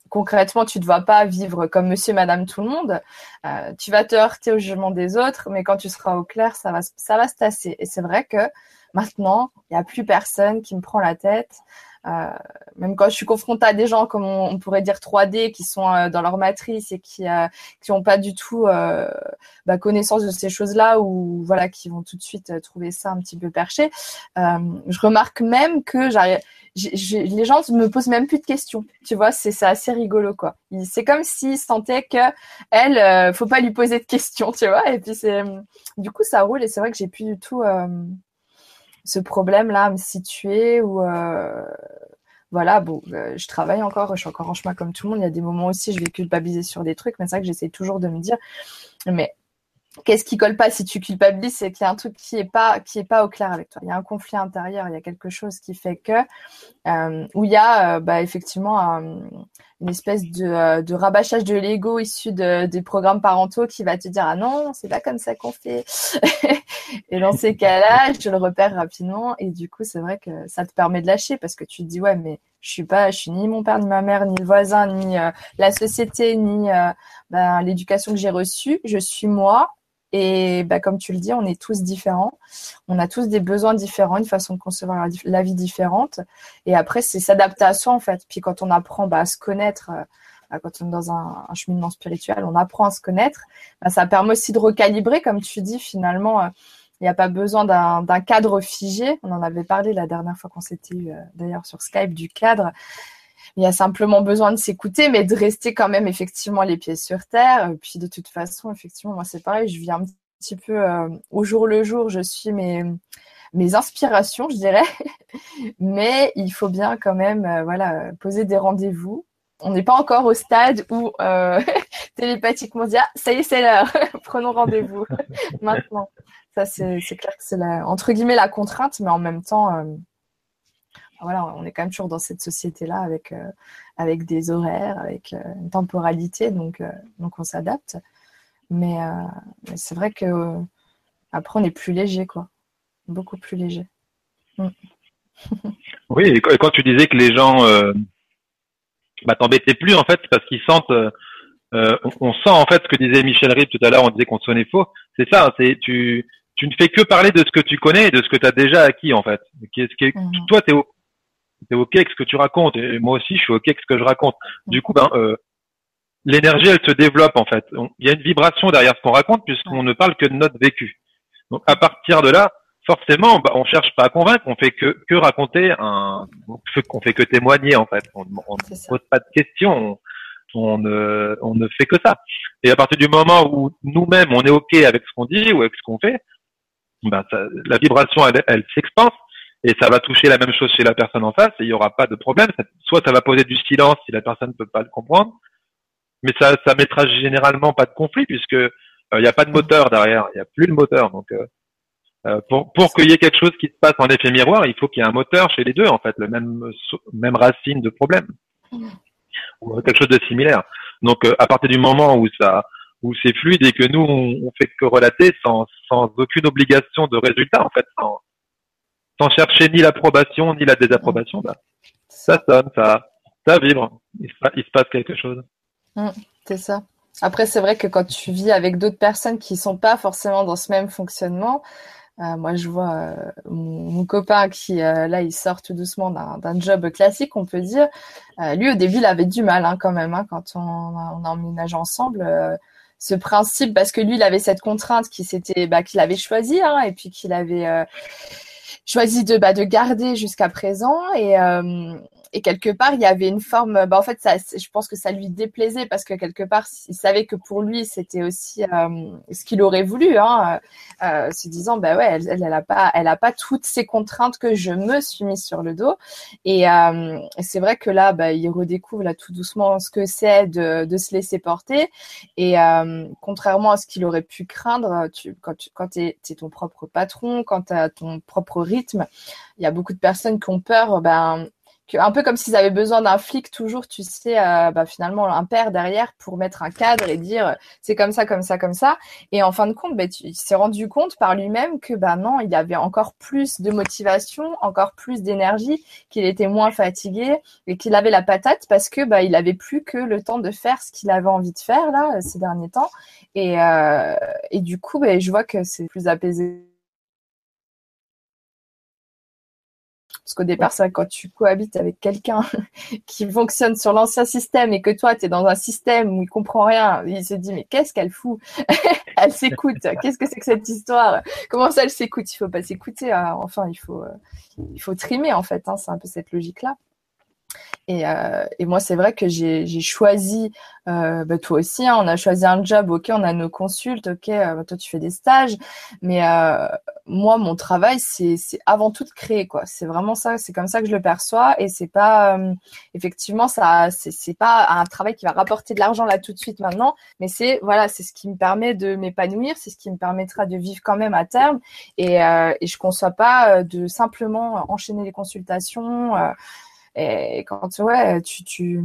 concrètement, tu ne vas pas vivre comme monsieur, madame, tout le monde. Euh, tu vas te heurter au jugement des autres, mais quand tu seras au clair, ça va, ça va se tasser. Et c'est vrai que maintenant, il n'y a plus personne qui me prend la tête. Euh, même quand je suis confrontée à des gens comme on, pourrait dire 3D qui sont euh, dans leur matrice et qui euh, qui n'ont pas du tout euh, bah, connaissance de ces choses-là ou voilà qui vont tout de suite trouver ça un petit peu perché. je remarque même que j'arrive les gens me posent même plus de questions. Tu vois, c'est assez rigolo quoi. C'est comme s'ils sentaient que elle, euh, faut pas lui poser de questions, tu vois. Et puis c'est, du coup, ça roule et c'est vrai que j'ai plus du tout euh, ce problème là à me situer ou euh, voilà. Bon, euh, je travaille encore, je suis encore en chemin comme tout le monde. Il y a des moments aussi, je vais culpabiliser sur des trucs, mais c'est vrai que j'essaie toujours de me dire, mais Qu'est-ce qui colle pas si tu culpabilises, c'est qu'il y a un truc qui est pas qui est pas au clair avec toi. Il y a un conflit intérieur, il y a quelque chose qui fait que euh, où il y a euh, bah, effectivement une espèce de, euh, de rabâchage de l'ego issu de, des programmes parentaux qui va te dire ah non c'est pas comme ça qu'on fait. (laughs) et dans ces cas-là, je le repère rapidement et du coup c'est vrai que ça te permet de lâcher parce que tu te dis ouais mais je suis pas je suis ni mon père ni ma mère ni le voisin ni euh, la société ni ben, l'éducation que j'ai reçue. Je suis moi et bah, comme tu le dis, on est tous différents. On a tous des besoins différents, une façon de concevoir la, vie différente. Et après, c'est s'adapter à soi, en fait. Puis quand on apprend bah, à se connaître, euh, bah, quand on est dans un, cheminement spirituel, on apprend à se connaître. Bah, ça permet aussi de recalibrer, comme tu dis, finalement. Euh, il n'y a pas besoin d'un cadre figé. On en avait parlé la dernière fois qu'on s'était eu, euh, d'ailleurs sur Skype, du cadre. Il y a simplement besoin de s'écouter, mais de rester quand même effectivement les pieds sur terre. Puis de toute façon, effectivement, moi c'est pareil, je vis un petit peu euh, au jour le jour, je suis mes inspirations, je dirais. (laughs) mais il faut bien quand même, euh, voilà, poser des rendez-vous. On n'est pas encore au stade où euh, (laughs) télépathiquement dire ah, ça y est c'est l'heure, (laughs) prenons rendez-vous maintenant. Ça c'est clair que c'est entre guillemets la contrainte, mais en même temps euh, voilà, on est quand même toujours dans cette société-là avec, euh, avec des horaires, avec euh, une temporalité, donc, euh, donc on s'adapte. Mais, mais c'est vrai que après on est plus léger, quoi. Beaucoup plus léger. Mm. (laughs) oui, et quand tu disais que les gens bah, t'embêtaient plus, en fait, parce qu'ils sentent on, sent en fait ce que disait Michel Rib tout à l'heure, on disait qu'on sonnait faux. C'est ça, c'est tu tu ne fais que parler de ce que tu connais et de ce que tu as déjà acquis en fait. Qu'est-ce qui mhm. toi t'es t'es ok avec ce que tu racontes et moi aussi je suis ok avec ce que je raconte. Du coup ben euh, l'énergie elle se développe en fait. Il y a une vibration derrière ce qu'on raconte puisqu'on ne parle que de notre vécu. Donc à partir de là, forcément, bah, on cherche pas à convaincre, on fait que, que raconter un, on fait que témoigner en fait. On, ne pose pas de questions, on, ne, on ne fait que ça. Et à partir du moment où nous-mêmes on est ok avec ce qu'on dit ou avec ce qu'on fait, bah, la vibration elle, elle s'expanse et ça va toucher la même chose chez la personne en face et il y aura pas de problème. Soit ça va poser du silence si la personne ne peut pas le comprendre, mais ça ça mettra généralement pas de conflit puisque euh, il n'y a pas de moteur derrière, il n'y a plus de moteur donc euh, euh, pour, pour qu'il y ait quelque chose qui se passe en effet miroir, il faut qu'il y ait un moteur chez les deux, en fait, le même, même racine de problème. Ou quelque chose de similaire. Donc, euh, à partir du moment où ça, où c'est fluide et que nous, on, fait que relater sans, sans aucune obligation de résultat, en fait, sans, sans chercher ni l'approbation ni la désapprobation, bah, ça sonne, ça, ça vibre, il se, passe quelque chose. Mmh, c'est ça. Après, c'est vrai que quand tu vis avec d'autres personnes qui sont pas forcément dans ce même fonctionnement, euh, moi, je vois euh, mon, copain qui, euh, là, il sort tout doucement d'un job classique, on peut dire. lui, au début, il avait du mal hein, quand même, hein, quand on, on a emménagé ensemble. ce principe, parce que lui, il avait cette contrainte qui s'était, bah, qu'il avait choisi, hein, et puis qu'il avait choisi de, bah, de garder jusqu'à présent. Et, et quelque part, il y avait une forme. Bah, en fait, ça, je pense que ça lui déplaisait parce que quelque part, il savait que pour lui, c'était aussi euh, ce qu'il aurait voulu, hein, euh, se disant, bah ouais, elle, elle, a pas, elle a pas toutes ces contraintes que je me suis mise sur le dos. Et euh, c'est vrai que là, bah, il redécouvre là tout doucement ce que c'est de, de se laisser porter. Et euh, contrairement à ce qu'il aurait pu craindre, tu, quand tu quand es, es ton propre patron, quand tu as ton propre rythme, il y a beaucoup de personnes qui ont peur, ben un peu comme s'ils avaient besoin d'un flic toujours, tu sais, euh, bah, finalement un père derrière pour mettre un cadre et dire c'est comme ça, comme ça, comme ça. Et en fin de compte, bah, il s'est rendu compte par lui-même que bah non, il avait encore plus de motivation, encore plus d'énergie, qu'il était moins fatigué et qu'il avait la patate parce que bah il avait plus que le temps de faire ce qu'il avait envie de faire là ces derniers temps. Et, euh, et du coup, bah, je vois que c'est plus apaisé Parce qu'au départ, c'est quand tu cohabites avec quelqu'un (laughs) qui fonctionne sur l'ancien système et que toi, tu es dans un système où il comprend rien, il se dit, mais qu'est-ce qu'elle fout? (laughs) Elle s'écoute. (laughs) Qu'est-ce que c'est que cette histoire? Comment ça, elle s'écoute? Il faut pas s'écouter. Hein. Enfin, il faut, euh, il faut trimer, en fait. Hein. C'est un peu cette logique-là. Et, euh, et, moi, c'est vrai que j'ai choisi, euh, bah, toi aussi, hein, on a choisi un job, ok, on a nos consultes, ok, euh, toi tu fais des stages, mais moi, mon travail, c'est avant tout de créer, quoi. C'est vraiment ça, c'est comme ça que je le perçois, et c'est pas, effectivement, ça, c'est pas un travail qui va rapporter de l'argent là tout de suite maintenant, mais c'est, voilà, c'est ce qui me permet de m'épanouir, c'est ce qui me permettra de vivre quand même à terme, et, et je conçois pas de simplement enchaîner les consultations. Et quand ouais, tu, tu,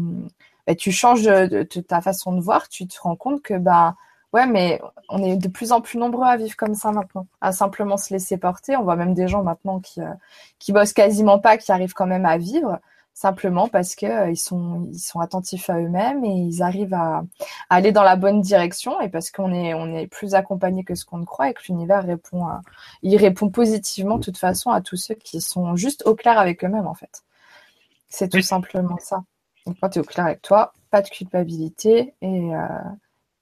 bah, tu changes de, ta façon de voir, tu te rends compte que bah ouais, mais on est de plus en plus nombreux à vivre comme ça maintenant, à simplement se laisser porter. On voit même des gens maintenant qui euh, qui bossent quasiment pas, qui arrivent quand même à vivre simplement parce que euh, ils sont ils sont attentifs à eux-mêmes et ils arrivent à, aller dans la bonne direction et parce qu'on est on est plus accompagné que ce qu'on ne croit et que l'univers répond il répond positivement de toute façon à tous ceux qui sont juste au clair avec eux-mêmes en fait. C'est tout simplement ça. Donc, quand tu es au clair avec toi, pas de culpabilité et, euh,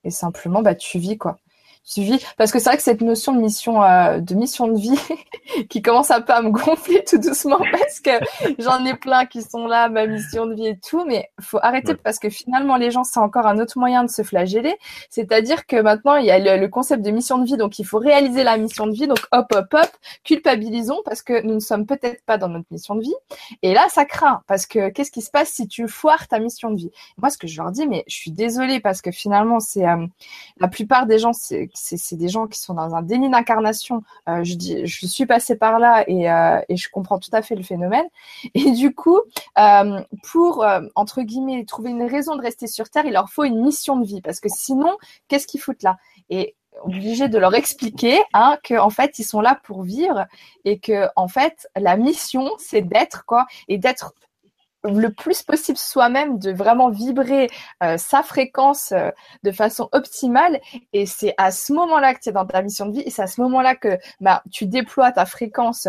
et simplement, bah, tu vis quoi suivi. Parce que c'est vrai que cette notion de mission, euh, de mission de vie, (laughs) qui commence un peu à me gonfler tout doucement (laughs) parce que j'en ai plein qui sont là, ma mission de vie et tout, mais faut arrêter parce que finalement les gens c'est encore un autre moyen de se flageller. C'est-à-dire que maintenant il y a le, concept de mission de vie, donc il faut réaliser la mission de vie. Donc hop hop hop, culpabilisons parce que nous ne sommes peut-être pas dans notre mission de vie. Et là ça craint parce que qu'est-ce qui se passe si tu foires ta mission de vie? Moi ce que je leur dis, mais je suis désolée parce que finalement c'est euh, la plupart des gens c'est c'est des gens qui sont dans un déni d'incarnation. Euh, je dis, je suis passée par là et, euh, je comprends tout à fait le phénomène. (laughs) Et du coup, euh, pour entre guillemets trouver une raison de rester sur Terre, il leur faut une mission de vie parce que sinon, qu'est-ce qu'ils foutent là? Et obligé de leur expliquer hein, que en fait ils sont là pour vivre et que en fait la mission c'est d'être quoi et d'être le plus possible soi-même, de vraiment vibrer euh, sa fréquence euh, de façon optimale. Et c'est à ce moment-là que tu es dans ta mission de vie. Et c'est à ce moment-là que bah, tu déploies ta fréquence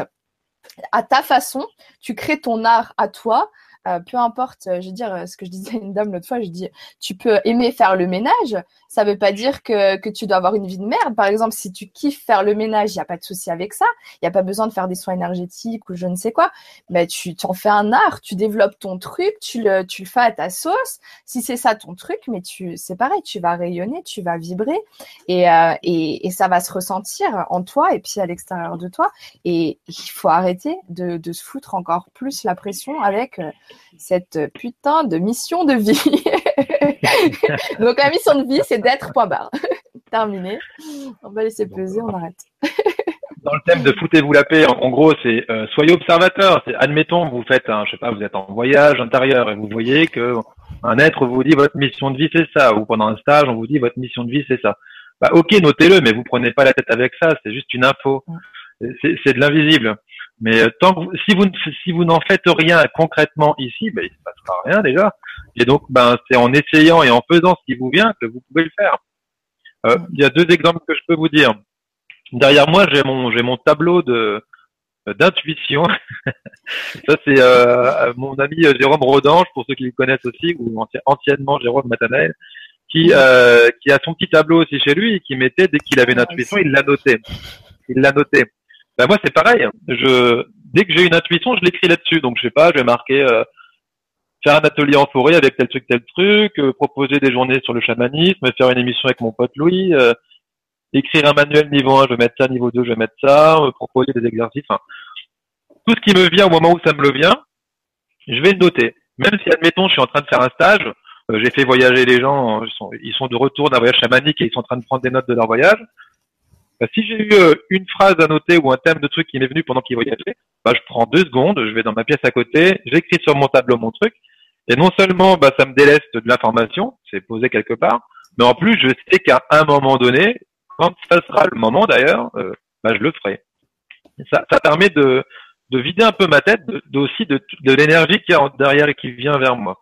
à ta façon, tu crées ton art à toi euh, peu importe, euh, je veux dire, euh, ce que je disais à une dame l'autre fois, je dis, tu peux aimer faire le ménage, ça veut pas dire que, tu dois avoir une vie de merde. Par exemple, si tu kiffes faire le ménage, il n'y a pas de souci avec ça, il n'y a pas besoin de faire des soins énergétiques ou je ne sais quoi, mais tu en fais un art, tu développes ton truc, tu le, fais à ta sauce. Si c'est ça ton truc, mais tu, c'est pareil, tu vas rayonner, tu vas vibrer et, ça va se ressentir en toi et puis à l'extérieur de toi. Et il faut arrêter de se foutre encore plus la pression avec cette putain de mission de vie. (laughs) Donc la mission de vie, c'est d'être point barre. (laughs) Terminé. On va laisser peser, on arrête. (laughs) Dans le thème de foutez-vous la paix, en, gros, c'est euh, soyez observateur. C'est admettons, vous faites, un, je sais pas, vous êtes en voyage intérieur et vous voyez que un être vous dit votre mission de vie c'est ça, ou pendant un stage on vous dit votre mission de vie c'est ça. Bah ok, notez-le, mais vous prenez pas la tête avec ça. C'est juste une info. C'est de l'invisible. Mais euh, tant que si vous si vous n'en faites rien concrètement ici, ben, il se passera rien déjà. Et donc, ben c'est en essayant et en faisant ce qui vous vient que vous pouvez le faire. Euh, il y a deux exemples que je peux vous dire. Derrière moi, j'ai mon j'ai mon tableau de d'intuition. (laughs) Ça c'est euh, mon ami Jérôme Rodange pour ceux qui le connaissent aussi ou anciennement Jérôme Matanel qui euh, qui a son petit tableau aussi chez lui et qui mettait dès qu'il avait une intuition, il l'a noté. Il l'a noté. Ben moi c'est pareil. Je dès que j'ai une intuition, je l'écris là-dessus. Donc je sais pas, je vais marquer euh, faire un atelier en forêt avec tel truc tel truc, euh, proposer des journées sur le chamanisme, faire une émission avec mon pote Louis, euh, écrire un manuel niveau 1, je vais mettre ça, niveau 2, je vais mettre ça, proposer des exercices. Enfin, tout ce qui me vient au moment où ça me le vient, je vais le noter. Même si admettons je suis en train de faire un stage, j'ai fait voyager les gens, ils sont de retour d'un voyage chamanique et ils sont en train de prendre des notes de leur voyage. Bah, si j'ai eu euh, une phrase à noter ou un thème de truc qui m'est venu pendant qu'il voyageait, bah, je prends deux secondes, je vais dans ma pièce à côté, j'écris sur mon tableau mon truc, et non seulement bah, ça me déleste de l'information, c'est posé quelque part, mais en plus je sais qu'à un moment donné, quand ça sera le moment d'ailleurs, euh, bah, je le ferai. ça, ça permet de, de vider un peu ma tête, de, aussi de, de l'énergie qui est derrière et qui vient vers moi.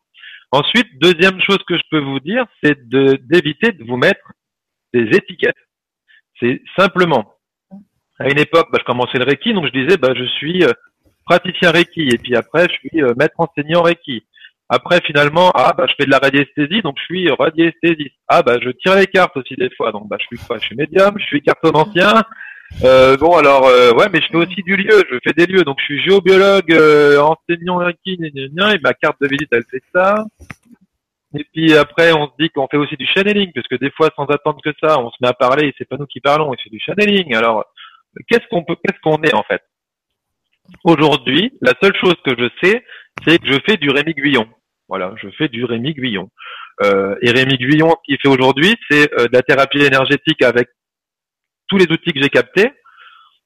Ensuite, deuxième chose que je peux vous dire, c'est d'éviter de vous mettre des étiquettes. C'est simplement, à une époque, bah, je commençais le Reiki, donc je disais, bah, je suis euh, praticien Reiki, et puis après, je suis euh, maître enseignant Reiki. Après, finalement, ah, bah, je fais de la radiesthésie, donc je suis radiesthésiste. Ah, bah, je tire les cartes aussi des fois, donc bah, je suis quoi Je suis médium, je suis cartomancien. Euh, bon, alors, euh, ouais, mais je fais aussi du lieu, je fais des lieux, donc je suis géobiologue, enseignant Reiki, et ma carte de visite, elle fait ça. Et puis après, on se dit qu'on fait aussi du channeling, parce que des fois, sans attendre que ça, on se met à parler et c'est pas nous qui parlons, et c'est du channeling. Alors, qu'est-ce qu'on peut, qu'est-ce qu'on est en fait? Aujourd'hui, la seule chose que je sais, c'est que je fais du Rémi Guyon. Voilà, je fais du Rémi Guyon. Euh, et Rémi Guyon, ce qu'il fait aujourd'hui, c'est euh, de la thérapie énergétique avec tous les outils que j'ai captés.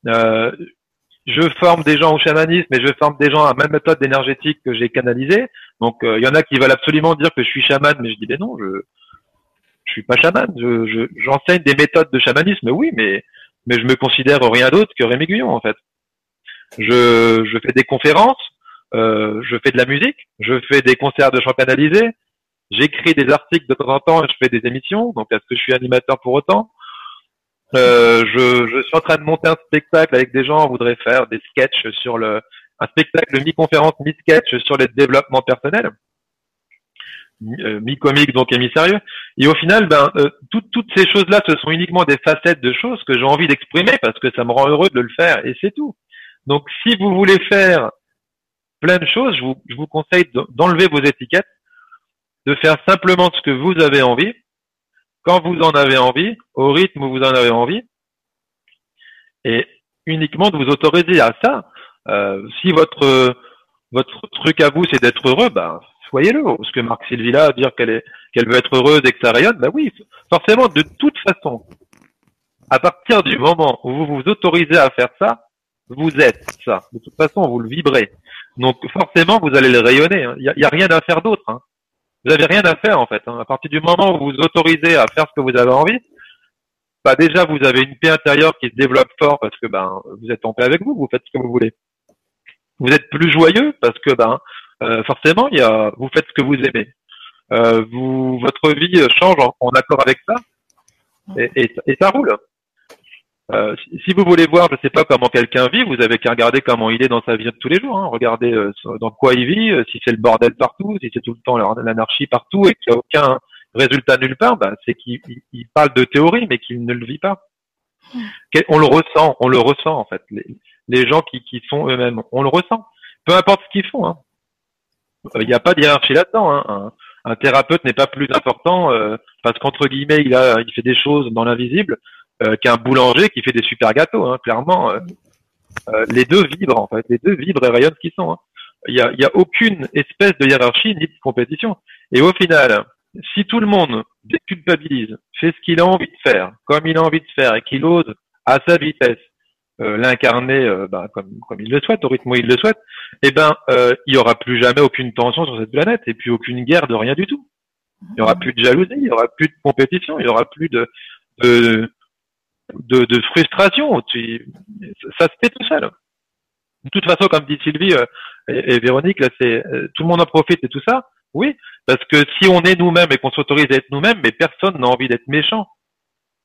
Euh, je forme des gens au chamanisme et je forme des gens à même méthode énergétique que j'ai canalisée. Donc il euh, y en a qui veulent absolument dire que je suis chaman, mais je dis ben non, je je suis pas chaman. Je j'enseigne des méthodes de chamanisme, oui, mais mais je me considère rien d'autre que Rémi Guyon en fait. Je je fais des conférences, euh, je fais de la musique, je fais des concerts de chant canalisé, j'écris des articles de temps en temps et je fais des émissions. Donc est-ce que je suis animateur pour autant? Euh, je, je suis en train de monter un spectacle avec des gens. On voudrait faire des sketchs sur le un spectacle mi-conférence, mi-sketch sur le développement personnel, euh, mi-comique donc et mi-sérieux. Et au final, ben, euh, toutes ces choses-là, ce sont uniquement des facettes de choses que j'ai envie d'exprimer parce que ça me rend heureux de le faire et c'est tout. Donc, si vous voulez faire plein de choses, je vous, je vous conseille d'enlever vos étiquettes, de faire simplement ce que vous avez envie, quand vous en avez envie, au rythme où vous en avez envie, et uniquement de vous autoriser à ça. Euh, si votre votre truc à vous c'est d'être heureux, ben soyez-le. Parce que Marc Silvilla dire qu'elle est qu'elle veut être heureuse et que ça rayonne, ben oui, forcément de toute façon. À partir du moment où vous vous autorisez à faire ça, vous êtes ça. De toute façon, vous le vibrez. Donc forcément, vous allez le rayonner. Il hein. n'y a, a, rien à faire d'autre. Hein. Vous avez rien à faire en fait. Hein. À partir du moment où vous vous autorisez à faire ce que vous avez envie, bah déjà vous avez une paix intérieure qui se développe fort parce que ben vous êtes en paix avec vous, vous faites ce que vous voulez vous êtes plus joyeux parce que ben euh, forcément, il y a, vous faites ce que vous aimez. Euh, vous, votre vie change en, accord avec ça, et, et, ça roule. Euh, si vous voulez voir, je sais pas comment quelqu'un vit, vous avez qu'à regarder comment il est dans sa vie de tous les jours. Hein. Regardez euh, dans quoi il vit, si c'est le bordel partout, si c'est tout le temps l'anarchie partout et qu'il n'y a aucun résultat nulle part, ben, c'est qu'il parle de théorie mais qu'il ne le vit pas. On le ressent, on le ressent en fait. Les, gens qui, sont eux-mêmes, on le ressent. Peu importe ce qu'ils font. Hein. Il n'y a pas de là-dedans. Hein. Un, thérapeute n'est pas plus important euh, parce qu'entre guillemets, il a, il fait des choses dans l'invisible euh, qu'un boulanger qui fait des super gâteaux. Hein, clairement, euh, les deux vibrent en fait. Les deux vibrent et rayonnent ce qu'ils sont. Hein. Il n'y a, y a aucune espèce de hiérarchie ni de compétition. Et au final, si tout le monde déculpabilise, fait ce qu'il a envie de faire, comme il a envie de faire, et qu'il ose à sa vitesse euh, l'incarner euh, bah, comme, comme il le souhaite, au rythme où il le souhaite, eh ben euh, il y aura plus jamais aucune tension sur cette planète et puis aucune guerre de rien du tout. Il y aura plus de jalousie, il y aura plus de compétition, il y aura plus de de, de, frustration. Ça se fait tout seul. De toute façon, comme dit Sylvie et, Véronique, là, c'est tout le monde en profite et tout ça. Oui, parce que si on est nous-mêmes et qu'on s'autorise à être nous-mêmes, mais personne n'a envie d'être méchant.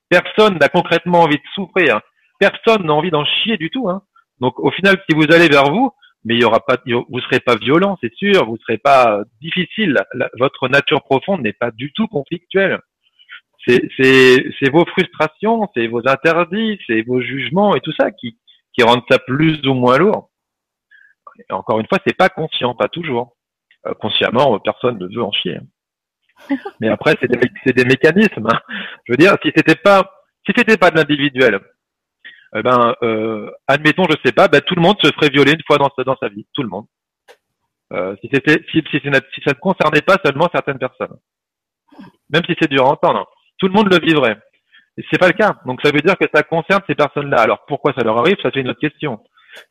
Personne n'a concrètement envie de souffrir. Personne n'a envie d'en chier du tout. Hein. Donc au final, si vous allez vers vous, mais il y aura pas, vous serez pas violent, c'est sûr, vous serez pas difficile. votre nature profonde n'est pas du tout conflictuelle. C'est vos frustrations, c'est vos interdits, c'est vos jugements et tout ça qui, qui rendent ça plus ou moins lourd. Encore une fois, c'est pas conscient, pas toujours. Euh, consciemment, personne ne veut en chier. (laughs) Mais après, c'est des, des, mécanismes. Hein. Je veux dire, si c'était pas, si c'était pas de l'individuel, eh ben, euh, admettons, je sais pas, ben, tout le monde se ferait violer une fois dans sa, dans sa vie, tout le monde. Euh, si c'était, si, si, si, ça ne concernait pas seulement certaines personnes, même si c'est dur à entendre, tout le monde le vivrait. C'est pas le cas. Donc ça veut dire que ça concerne ces personnes-là. Alors pourquoi ça leur arrive, ça c'est une autre question.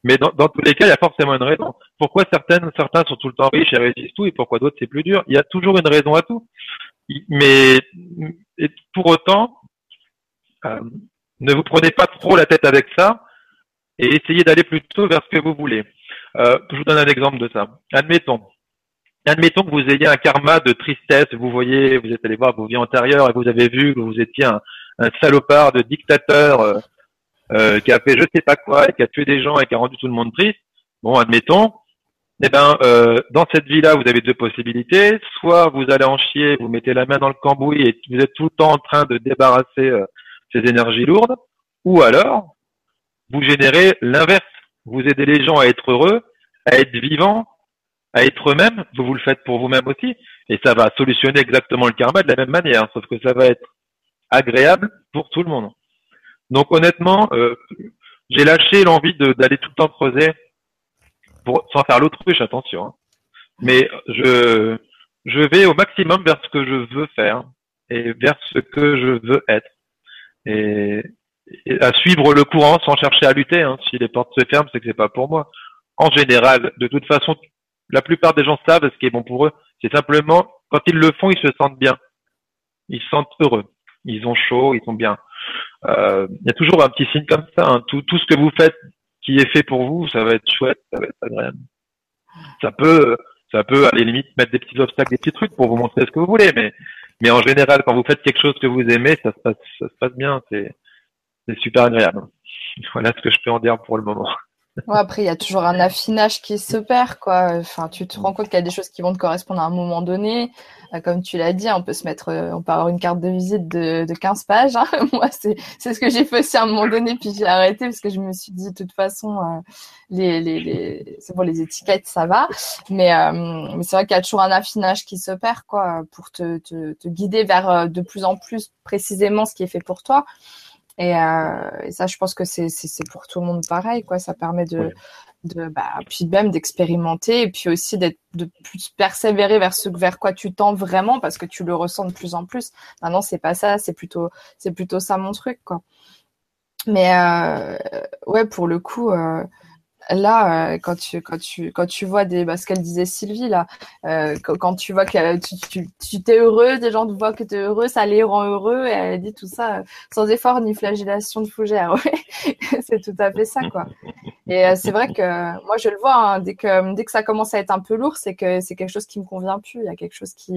Mais dans, tous les cas, il y a forcément une raison. Pourquoi certaines, certains sont tout le temps riches et réussissent tout, et pourquoi d'autres c'est plus dur? Il y a toujours une raison à tout. Mais pour autant, euh, ne vous prenez pas trop la tête avec ça et essayez d'aller plutôt vers ce que vous voulez. Euh, je vous donne un exemple de ça. Admettons, admettons que vous ayez un karma de tristesse. Vous voyez, vous êtes allé voir vos vies antérieures et vous avez vu que vous étiez un, salopard de dictateur euh, euh, qui a fait je sais pas quoi et qui a tué des gens et qui a rendu tout le monde triste. Bon, admettons. Eh ben, euh, dans cette vie-là, vous avez deux possibilités. Soit vous allez en chier, vous mettez la main dans le cambouis et vous êtes tout le temps en train de débarrasser ces énergies lourdes, ou alors vous générez l'inverse. Vous aidez les gens à être heureux, à être vivants, à être eux-mêmes. Vous vous le faites pour vous-même aussi, et ça va solutionner exactement le karma de la même manière, sauf que ça va être agréable pour tout le monde. Donc honnêtement, euh, j'ai lâché l'envie d'aller tout le temps creuser pour, sans faire l'autruche, attention. Hein. Mais je, je vais au maximum vers ce que je veux faire et vers ce que je veux être et, à suivre le courant sans chercher à lutter. Hein. Si les portes se ferment, c'est que c'est pas pour moi. En général, de toute façon, la plupart des gens savent ce qui est bon pour eux. C'est simplement quand ils le font, ils se sentent bien. Ils se sentent heureux. Ils ont chaud, ils sont bien. Euh, il y a toujours un petit signe comme ça. Hein. Tout, ce que vous faites qui est fait pour vous, ça va être chouette, ça va être agréable. Ça peut, ça peut à la limite mettre des petits obstacles, des petits trucs pour vous montrer ce que vous voulez, mais mais en général, quand vous faites quelque chose que vous aimez, ça se passe, ça se passe bien. C'est super agréable. (laughs) Voilà ce que je peux en dire pour le moment. Après, il y a toujours un affinage qui s'opère, quoi. Enfin, tu te rends compte qu'il y a des choses qui vont te correspondre à un moment donné. Euh, comme tu l'as dit, on peut se mettre, euh, on peut avoir une carte de visite de, de 15 pages. Hein. (laughs) Moi, c'est, ce que j'ai fait aussi à un moment donné, puis j'ai arrêté parce que je me suis dit, de toute façon, euh, les, c'est bon, les étiquettes, ça va. Mais, c'est vrai qu'il y a toujours un affinage qui s'opère, quoi, pour te guider vers de plus en plus précisément ce qui est fait pour toi. Et, euh, et, ça, je pense que c'est pour tout le monde pareil, quoi. Ça permet de, de bah, puis même d'expérimenter et puis aussi d'être de plus persévérer vers ce vers quoi tu tends vraiment parce que tu le ressens de plus en plus. Maintenant, c'est pas ça, c'est plutôt c'est plutôt ça mon truc, quoi. Mais euh, ouais, pour le coup. Euh, là, euh, quand tu quand tu quand tu vois des, bah, ce qu'elle disait Sylvie là, euh, quand, tu vois que tu tu, tu t'es heureux, des gens te voient que tu es heureux, ça les rend heureux. Et elle dit tout ça sans effort ni flagellation de fougère. (laughs) c'est tout à fait ça quoi. Et c'est vrai que moi je le vois hein, dès que dès que ça commence à être un peu lourd, c'est que c'est quelque chose qui me convient plus. Il y a quelque chose qui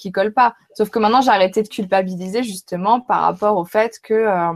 qui colle pas. Sauf que maintenant j'ai arrêté de culpabiliser justement par rapport au fait que euh,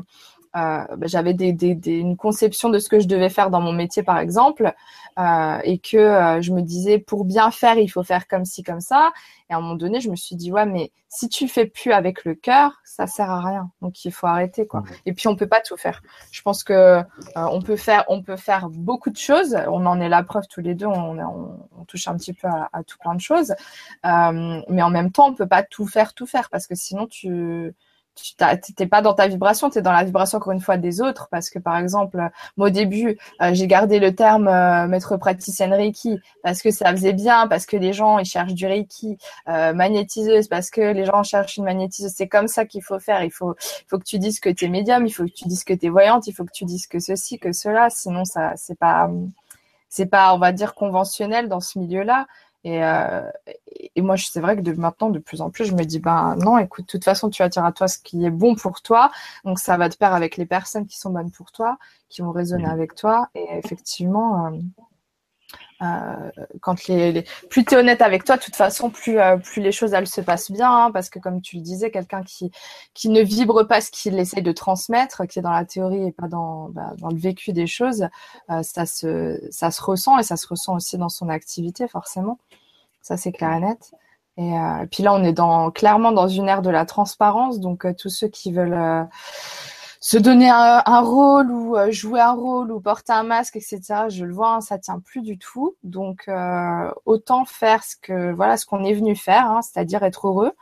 bah, j'avais des, des, des, une conception de ce que je devais faire dans mon métier, par exemple, euh, et que euh, je me disais pour bien faire, il faut faire comme ci, comme ça. Et à un moment donné, je me suis dit ouais, mais si tu fais plus avec le cœur, ça sert à rien. Donc il faut arrêter quoi. Et puis on peut pas tout faire. Je pense que euh, on peut faire, on peut faire beaucoup de choses. On en est la preuve tous les deux. On, on, on touche un petit peu à, à, tout plein de choses, mais en même temps, on peut pas tout faire, tout faire parce que sinon tu tu t'es pas dans ta vibration, tu es dans la vibration encore une fois des autres parce que par exemple, moi au début, euh, j'ai gardé le terme euh, maître praticienne Reiki parce que ça faisait bien, parce que les gens ils cherchent du Reiki, euh, magnétiseuse parce que les gens cherchent une magnétiseuse, c'est comme ça qu'il faut faire, il faut faut que tu dises que tu es médium, il faut que tu dises que tu es voyante, il faut que tu dises que ceci, que cela, sinon ça c'est pas c'est pas on va dire conventionnel dans ce milieu-là. Et, euh, et moi, c'est vrai que de maintenant, de plus en plus, je me dis, ben non, écoute, de toute façon, tu attires à toi ce qui est bon pour toi. Donc, ça va te faire avec les personnes qui sont bonnes pour toi, qui vont résonner avec toi. Et effectivement, euh, euh, quand les, les... plus tu es honnête avec toi, de toute façon, plus, euh, plus les choses elles se passent bien, hein, parce que comme tu le disais, quelqu'un qui, qui ne vibre pas ce qu'il essaye de transmettre, qui est dans la théorie et pas dans, bah, dans le vécu des choses, euh, ça, se, ça se ressent et ça se ressent aussi dans son activité, forcément. Ça, c'est clair et net. Et, et, puis là, on est dans, clairement dans une ère de la transparence, donc tous ceux qui veulent se donner un, un, rôle ou euh, jouer un rôle ou porter un masque, etc. Je le vois, hein, ça tient plus du tout. Donc euh, autant faire ce que voilà ce qu'on est venu faire, hein, c'est-à-dire être heureux.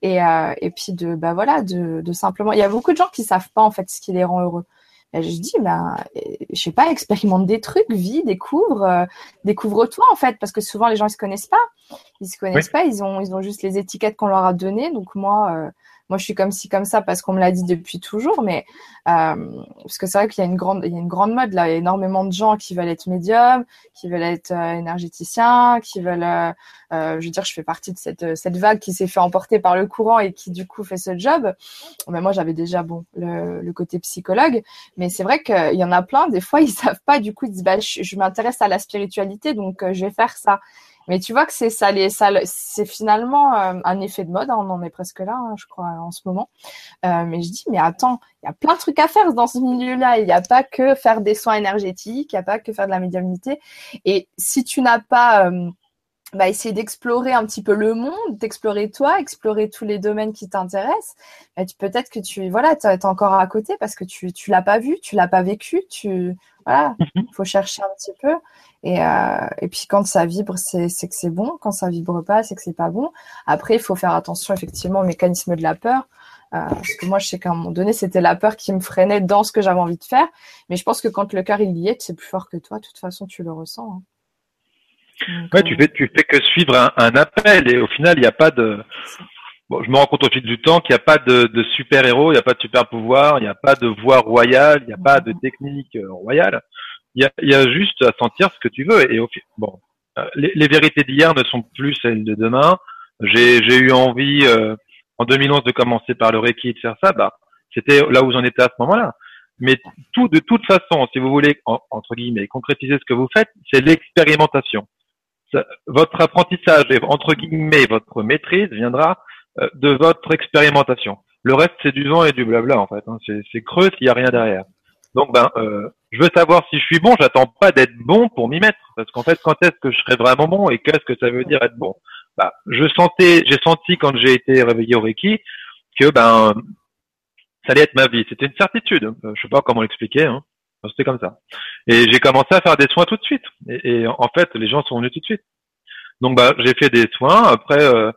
Et, euh, et puis de bah voilà de, de, simplement. Il y a beaucoup de gens qui savent pas en fait ce qui les rend heureux. Je dis ben je sais pas, expérimente des trucs, vis, découvre, euh, découvre-toi en fait, parce que souvent les gens ils se connaissent pas, ils se connaissent pas, ils ont ils ont juste les étiquettes qu'on leur a données. Donc moi moi je suis comme ci comme ça parce qu'on me l'a dit depuis toujours mais euh, parce que c'est vrai qu'il y a une grande il y a une grande mode là. Il y a énormément de gens qui veulent être médium qui veulent être euh, énergéticiens qui veulent euh, euh, je veux dire je fais partie de cette cette vague qui s'est fait emporter par le courant et qui du coup fait ce job. Mais moi j'avais déjà bon le, le, côté psychologue. Mais c'est vrai qu'il y en a plein. Des fois ils savent pas. Du coup ils disent bah je, je m'intéresse à la spiritualité donc euh, je vais faire ça mais tu vois que c'est ça, ça c'est finalement euh, un effet de mode. Hein, on en est presque là, hein, je crois, en ce moment. Euh, mais je dis, mais attends, il y a plein de trucs à faire dans ce milieu-là. Il n'y a pas que faire des soins énergétiques, il n'y a pas que faire de la médiumnité. Et si tu n'as pas euh, bah, essayer d'explorer un petit peu le monde, d'explorer toi, explorer tous les domaines qui t'intéressent, bah, peut-être que tu voilà, es encore à côté parce que tu tu l'as pas vu, tu l'as pas vécu, tu voilà, il mhm. faut chercher un petit peu et euh, et puis quand ça vibre, c'est que c'est bon, quand ça vibre pas, c'est que c'est pas bon. Après, il faut faire attention effectivement au mécanisme de la peur. Euh, parce que moi, je sais qu'à un moment donné, c'était la peur qui me freinait dans ce que j'avais envie de faire. Mais je pense que quand le cœur il y est, c'est plus fort que toi. De toute façon, tu le ressens. Hein. Ouais, tu fais, tu fais que suivre un, un appel et au final, il n'y a pas de. Bon, je me rends compte au fil du temps qu'il n'y a pas de, de super héros, il n'y a pas de super pouvoir, il n'y a pas de voie royale, il n'y a pas de technique euh, royale. Il y a, il y a juste à sentir ce que tu veux. Et bon, euh, les, vérités d'hier ne sont plus celles de demain. J'ai, eu envie euh, en 2011 de commencer par le Reiki et de faire ça. Bah, c'était là où j'en étais à ce moment-là. Mais tout, de toute façon, si vous voulez entre guillemets concrétiser ce que vous faites, c'est l'expérimentation votre apprentissage et entre guillemets votre maîtrise viendra euh, de votre expérimentation. Le reste c'est du vent et du blabla en fait. Hein. C'est creux s'il n'y a rien derrière. Donc ben euh, je veux savoir si je suis bon. J'attends pas d'être bon pour m'y mettre parce qu'en fait quand est-ce que je serai vraiment bon et qu'est-ce que ça veut dire être bon? Bah, je sentais, j'ai senti quand j'ai été réveillé au Reiki que ben ça allait être ma vie. C'était une certitude. Je sais pas comment l'expliquer. Hein. C'était comme ça. Et j'ai commencé à faire des soins tout de suite. Et, en fait, les gens sont venus tout de suite. Donc, bah, j'ai fait des soins. Après, euh,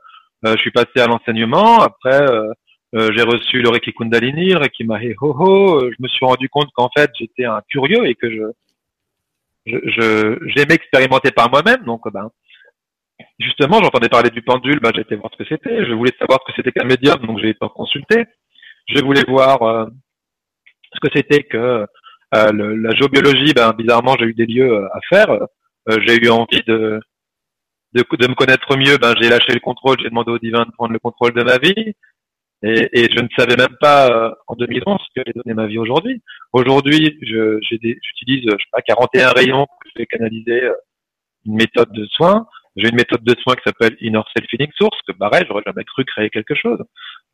euh, je suis passé à l'enseignement. Après, euh, j'ai reçu le Reiki Kundalini, le Reiki Mahe Ho Je me suis rendu compte qu'en fait, j'étais un curieux et que je, je, j'aimais expérimenter par moi-même. Donc, ben, justement, j'entendais parler du pendule. J'ai été voir ce que c'était. Je voulais savoir ce que c'était qu'un médium. Donc, j'ai été consulté. Je voulais voir ce que c'était que la géobiologie, ben, bizarrement, j'ai eu des lieux à faire. j'ai eu envie de, de, de me connaître mieux. Ben, j'ai lâché le contrôle, j'ai demandé au divin de prendre le contrôle de ma vie. Et, et, je ne savais même pas euh, en 2011 ce que allait donner ma vie aujourd'hui. Aujourd'hui, j'utilise, je sais pas, 41 rayons que je vais canaliser euh, une méthode de soins. J'ai une méthode de soins qui s'appelle Inner Self Healing Source, que pareil, j'aurais jamais cru créer quelque chose.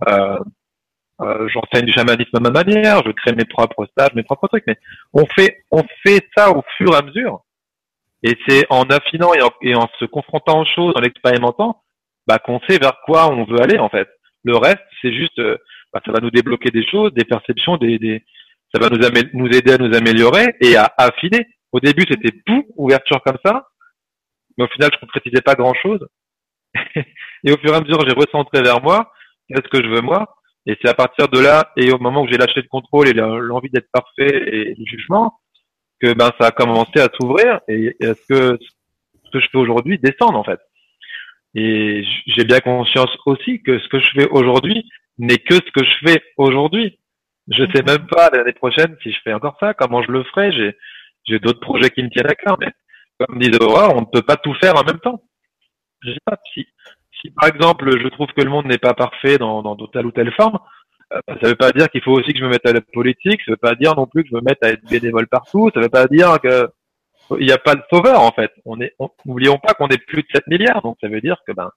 Euh, euh, J'enseigne du chamanisme à ma manière, je crée mes propres stages, mes propres trucs, mais on fait, on fait ça au fur et à mesure. Et c'est en affinant et en, et en, se confrontant aux choses, en l'expérimentant, bah, qu'on sait vers quoi on veut aller en fait. Le reste, c'est juste, euh, bah, ça va nous débloquer des choses, des perceptions, des, des ça va nous, nous aider à nous améliorer et à affiner. Au début, c'était tout, ouverture comme ça, mais au final, je concrétisais pas grand-chose. (laughs) et au fur et à mesure, j'ai recentré vers moi, qu'est-ce que je veux moi? Et c'est à partir de là, et au moment où j'ai lâché le contrôle et l'envie d'être parfait et le jugement, que ben ça a commencé à s'ouvrir et, à ce que ce que je fais aujourd'hui descende en fait. Et j'ai bien conscience aussi que ce que je fais aujourd'hui n'est que ce que je fais aujourd'hui. Je sais même pas l'année prochaine si je fais encore ça, comment je le ferai. J'ai, j'ai d'autres projets qui me tiennent à cœur, mais comme disait Aurore, on ne peut pas tout faire en même temps. Je sais pas si, si par exemple je trouve que le monde n'est pas parfait dans, dans telle ou telle forme, euh, ça veut pas dire qu'il faut aussi que je me mette à la politique. Ça veut pas dire non plus que je me mette à être bénévole partout. Ça veut pas dire que il n'y a pas de sauveur en fait. On est, n'oublions pas qu'on est plus de 7 milliards, donc ça veut dire que ben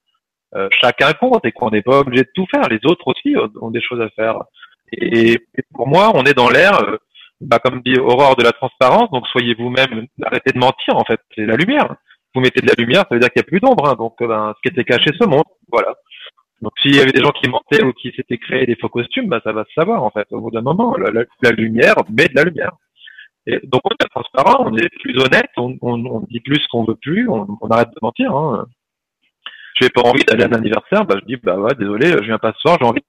euh, chacun compte et qu'on n'est pas obligé de tout faire. Les autres aussi ont des choses à faire. Et, pour moi, on est dans l'ère, euh, bah, comme dit Aurore, de la transparence. Donc soyez vous-même, arrêtez de mentir en fait. C'est la lumière. Vous mettez de la lumière, ça veut dire qu'il n'y a plus d'ombre. Hein. donc ben, ce qui était caché se montre. Voilà. Donc s'il y avait des gens qui mentaient ou qui s'étaient créés des faux costumes, bah, ça va se savoir en fait. Au bout d'un moment, la lumière met de la lumière. Et donc on est transparent, on est plus honnête, on, on, on dit plus ce qu'on veut plus, on, on, arrête de mentir. Hein. Je n'ai pas envie d'aller à un anniversaire, bah je dis bah ouais désolé, je viens pas ce soir, j'ai envie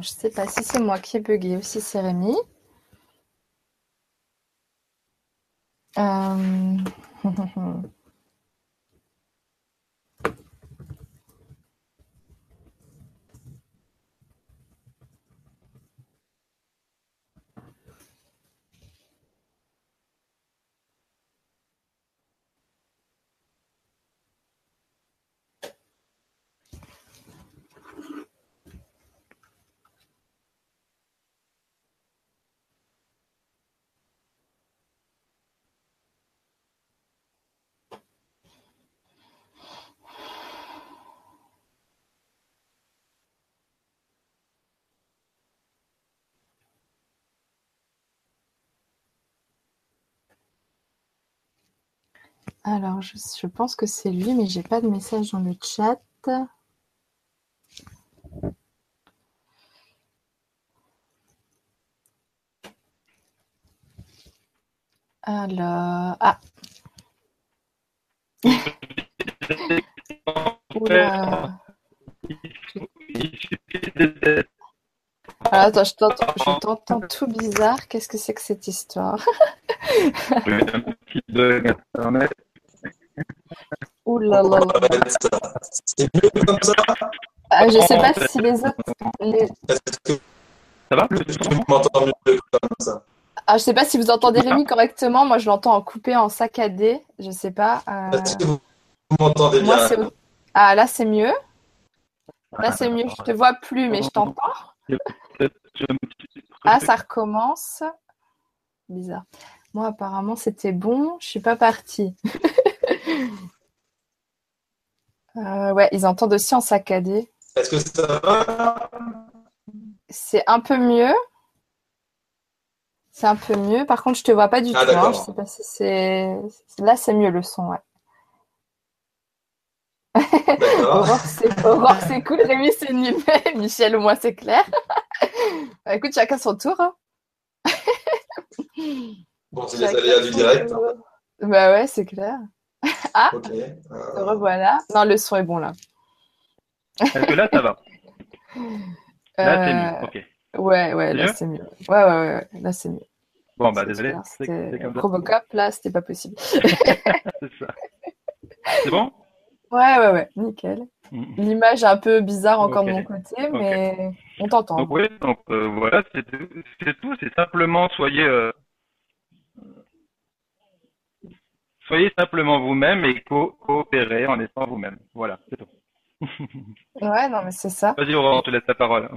Je ne sais pas si c'est moi qui ai bugué ou si c'est Rémi. Euh... (laughs) Alors, je, pense que c'est lui, mais j'ai pas de message dans le chat. Alors, ah. (laughs) Oula. Attends, je t'entends tout bizarre. Qu'est-ce que c'est que cette histoire? (laughs) Un petit bug internet. Ouh là là C'est mieux comme ça ah, Je sais pas si les autres. Ça va Tu m'entends mieux comme ça ah, je sais pas si vous entendez Rémi correctement. Moi, je l'entends en coupé, en saccadé. Je sais pas. Euh... Vous m'entendez bien Ah, là, c'est mieux. Là, c'est mieux. Je te vois plus, mais je t'entends. Ah, ça recommence. Bizarre. Moi, apparemment, c'était bon. Je suis pas partie. (laughs) Euh, ouais, ils entendent aussi en saccadé. Est-ce que ça va? C'est un peu mieux. C'est un peu mieux. Par contre, je te vois pas du ah, tout. Hein. Je sais pas si c'est. Là, c'est mieux le son, ouais. Aurore, (laughs) c'est cool. Rémi, c'est nul. Michel, au moins, c'est clair. Bah, écoute, chacun son tour. Hein. Bon, c'est les aléas du direct. Hein. Bah ouais, c'est clair. Ah, Ok. Euh, revoilà. Non, le son est bon là. Est-ce que là, ça va Là, c'est Euh, mieux. Ok. Ouais, ouais, là c'est mieux. Ouais, ouais, ouais, ouais, là c'est mieux. Bon, bah, désolé. Robocop, là, c'était pas possible. (laughs) C'est ça. C'est bon? Ouais, ouais, ouais, nickel. Mhm. L'image est un peu bizarre encore de mon côté, mais on t'entend. Donc oui, donc euh, voilà, c'est tout. C'est tout. C'est simplement soyez euh, soyez simplement vous-même et co- coopérez en étant vous-même. Voilà, c'est tout. (laughs) Ouais, non, mais c'est ça. Vas-y, Aurore, on te laisse la parole.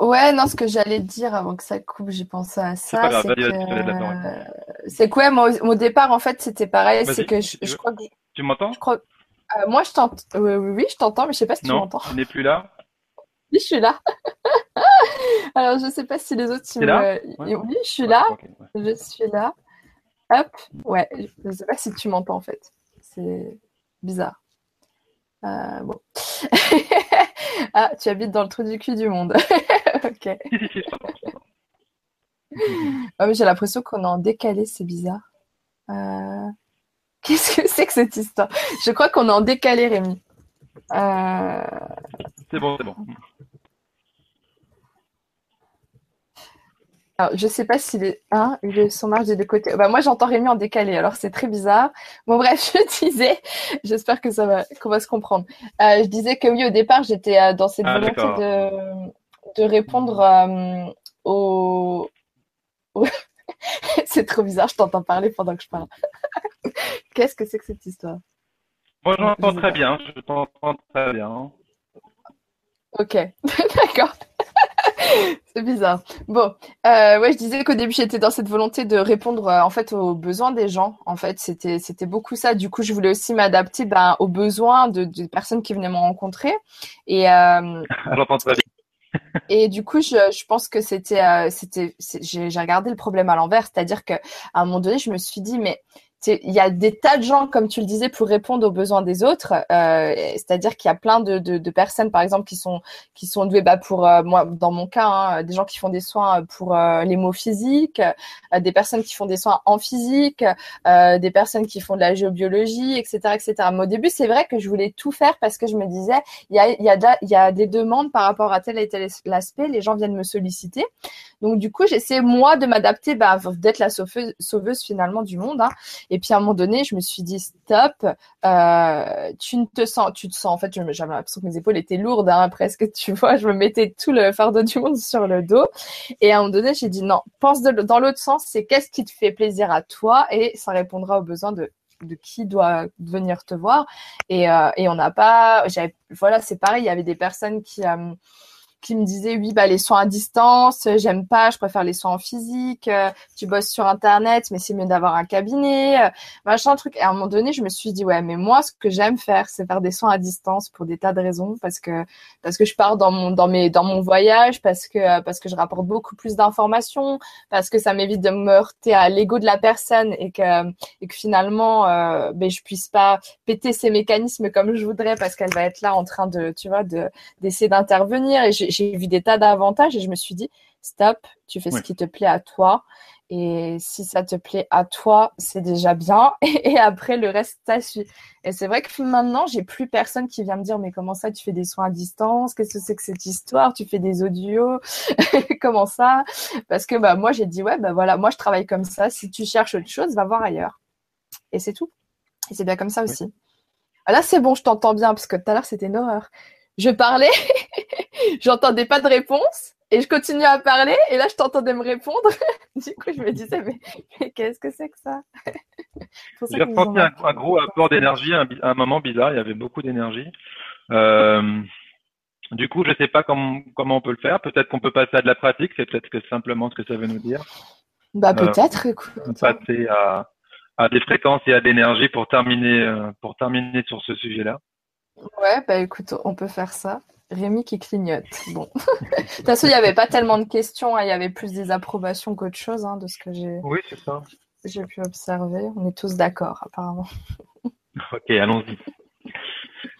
Ouais, non, ce que j'allais dire avant que ça coupe, j'ai pensé à ça, c'est que, que ouais, moi, au départ, en fait, c'était pareil, c'est que je, tu crois que, Tu m'entends? je crois, euh, moi, je t'entends, oui, oui, oui, je t'entends, mais je sais pas si tu m'entends. tu n'es plus là. Oui, je suis là. (laughs) Alors, je sais pas si les autres, là? me, Ouais. oui, je suis Ouais, là, je suis là. Hop, ouais, je sais pas si tu m'entends, en fait. C'est bizarre. Euh, bon. (laughs) Ah, tu habites dans le trou du cul du monde. (laughs) Ok. (laughs) Oui, j'ai l'impression qu'on est en décalé, c'est bizarre. Euh, Qu'est-ce que c'est que cette histoire? Je crois qu'on est en décalé, Rémi. Euh, C'est bon, c'est bon. Alors, je sais pas s'il est un, le son marche des deux côtés. Bah, moi, j'entends Rémi en décalé, alors c'est très bizarre. Bon, bref, (laughs) je disais, j'espère que ça va, qu'on va se comprendre. Euh, je disais que oui, au départ, j'étais euh, dans cette Ah, volonté de, de répondre euh, aux, aux- (laughs) C'est trop bizarre, je t'entends parler pendant que je parle. (laughs) Qu'est-ce que c'est que cette histoire? Moi, Je j'entends très bien. Je t'entends très bien. Ok, d'accord. C'est bizarre. Bon, euh, ouais, je disais qu'au début j'étais dans cette volonté de répondre euh, en fait aux besoins des gens. En fait, c'était c'était beaucoup ça. Du coup, je voulais aussi m'adapter ben, aux besoins de, des personnes qui venaient me rencontrer. Et euh, J'entends très bien. (laughs) et du coup, je, je pense que c'était c'était j'ai regardé le problème à l'envers, c'est-à-dire que à un moment donné, je me suis dit mais il y a des tas de gens, comme tu le disais, pour répondre aux besoins des autres. Euh, c'est-à-dire qu'il y a plein de, de, de personnes, par exemple, qui sont qui sont douées, bah, pour euh, moi, dans mon cas, hein, des gens qui font des soins pour euh, les mots physiques, euh, des personnes qui font des soins en physique, euh, des personnes qui font de la géobiologie, etc., etc. Mais au début, c'est vrai que je voulais tout faire parce que je me disais, il y a il y a il y a des demandes par rapport à tel et tel aspect, les gens viennent me solliciter. Donc du coup, j'essaie moi de m'adapter, bah, d'être la sauveuse, finalement du monde. Hein. Et puis à un moment donné, je me suis dit stop, euh, tu ne te sens, tu te sens en fait, j'avais l'impression que mes épaules étaient lourdes hein, (laughs) presque, tu vois, je me mettais tout le fardeau du monde sur le dos. Et à un moment donné, j'ai dit non, pense dans l'autre sens, c'est qu'est-ce qui te fait plaisir à toi? Et ça répondra aux besoins de qui doit venir te voir et, euh, on n'a pas voilà c'est pareil il y avait des personnes qui euh, qui me disaient oui bah les soins à distance euh, j'aime pas je préfère les soins en physique euh, tu bosses sur internet mais c'est mieux d'avoir un cabinet euh, machin truc. Et à un moment donné je me suis dit ouais mais moi ce que j'aime faire c'est faire des soins à distance pour des tas de raisons parce que parce que je pars dans mon dans mes dans mon voyage parce que parce que je rapporte beaucoup plus d'informations parce que ça m'évite de me heurter à l'ego de la personne et que et que finalement ben je puisse pas péter ses mécanismes comme je voudrais parce qu'elle va être là en train de tu vois de d'essayer d'intervenir. Et j'ai vu des tas d'avantages et je me suis dit stop tu fais ce qui te plaît à toi. Et si ça te plaît à toi c'est déjà bien. (laughs) Et, après le reste ça suit. Et c'est vrai que maintenant j'ai plus personne qui vient me dire mais comment ça tu fais des soins à distance? Qu'est-ce que c'est que cette histoire? Tu fais des audios? (laughs) Comment ça? Parce que bah moi j'ai dit ouais bah voilà moi je travaille comme ça. Si tu cherches autre chose va voir ailleurs. Et c'est tout. Et c'est bien comme ça aussi. Ah, là c'est bon je t'entends bien parce que tout à l'heure c'était une horreur. Je parlais (laughs) j'entendais pas de réponse et je continuais à parler et là je t'entendais me répondre (laughs) du coup je me disais mais, mais qu'est-ce que c'est que ça? (laughs) J'ai ressenti un, gros apport d'énergie, un, bi- un moment bizarre, il y avait beaucoup d'énergie. Euh, du coup, je sais pas comment, comment on peut le faire. Peut-être qu'on peut passer à de la pratique, c'est peut-être que simplement ce que ça veut nous dire. bah Euh, peut-être écoute Passer à, à des fréquences et à de l'énergie pour terminer, euh, pour terminer sur ce sujet-là. Ouais, bah écoute, on peut faire ça. Rémi qui clignote. Bon. (laughs) De toute façon, il n'y avait pas tellement de questions, hein, il y avait plus des approbations qu'autre chose, hein, de ce que j'ai Oui, j'ai pu observer. On est tous d'accord, apparemment. (laughs) Ok, allons-y.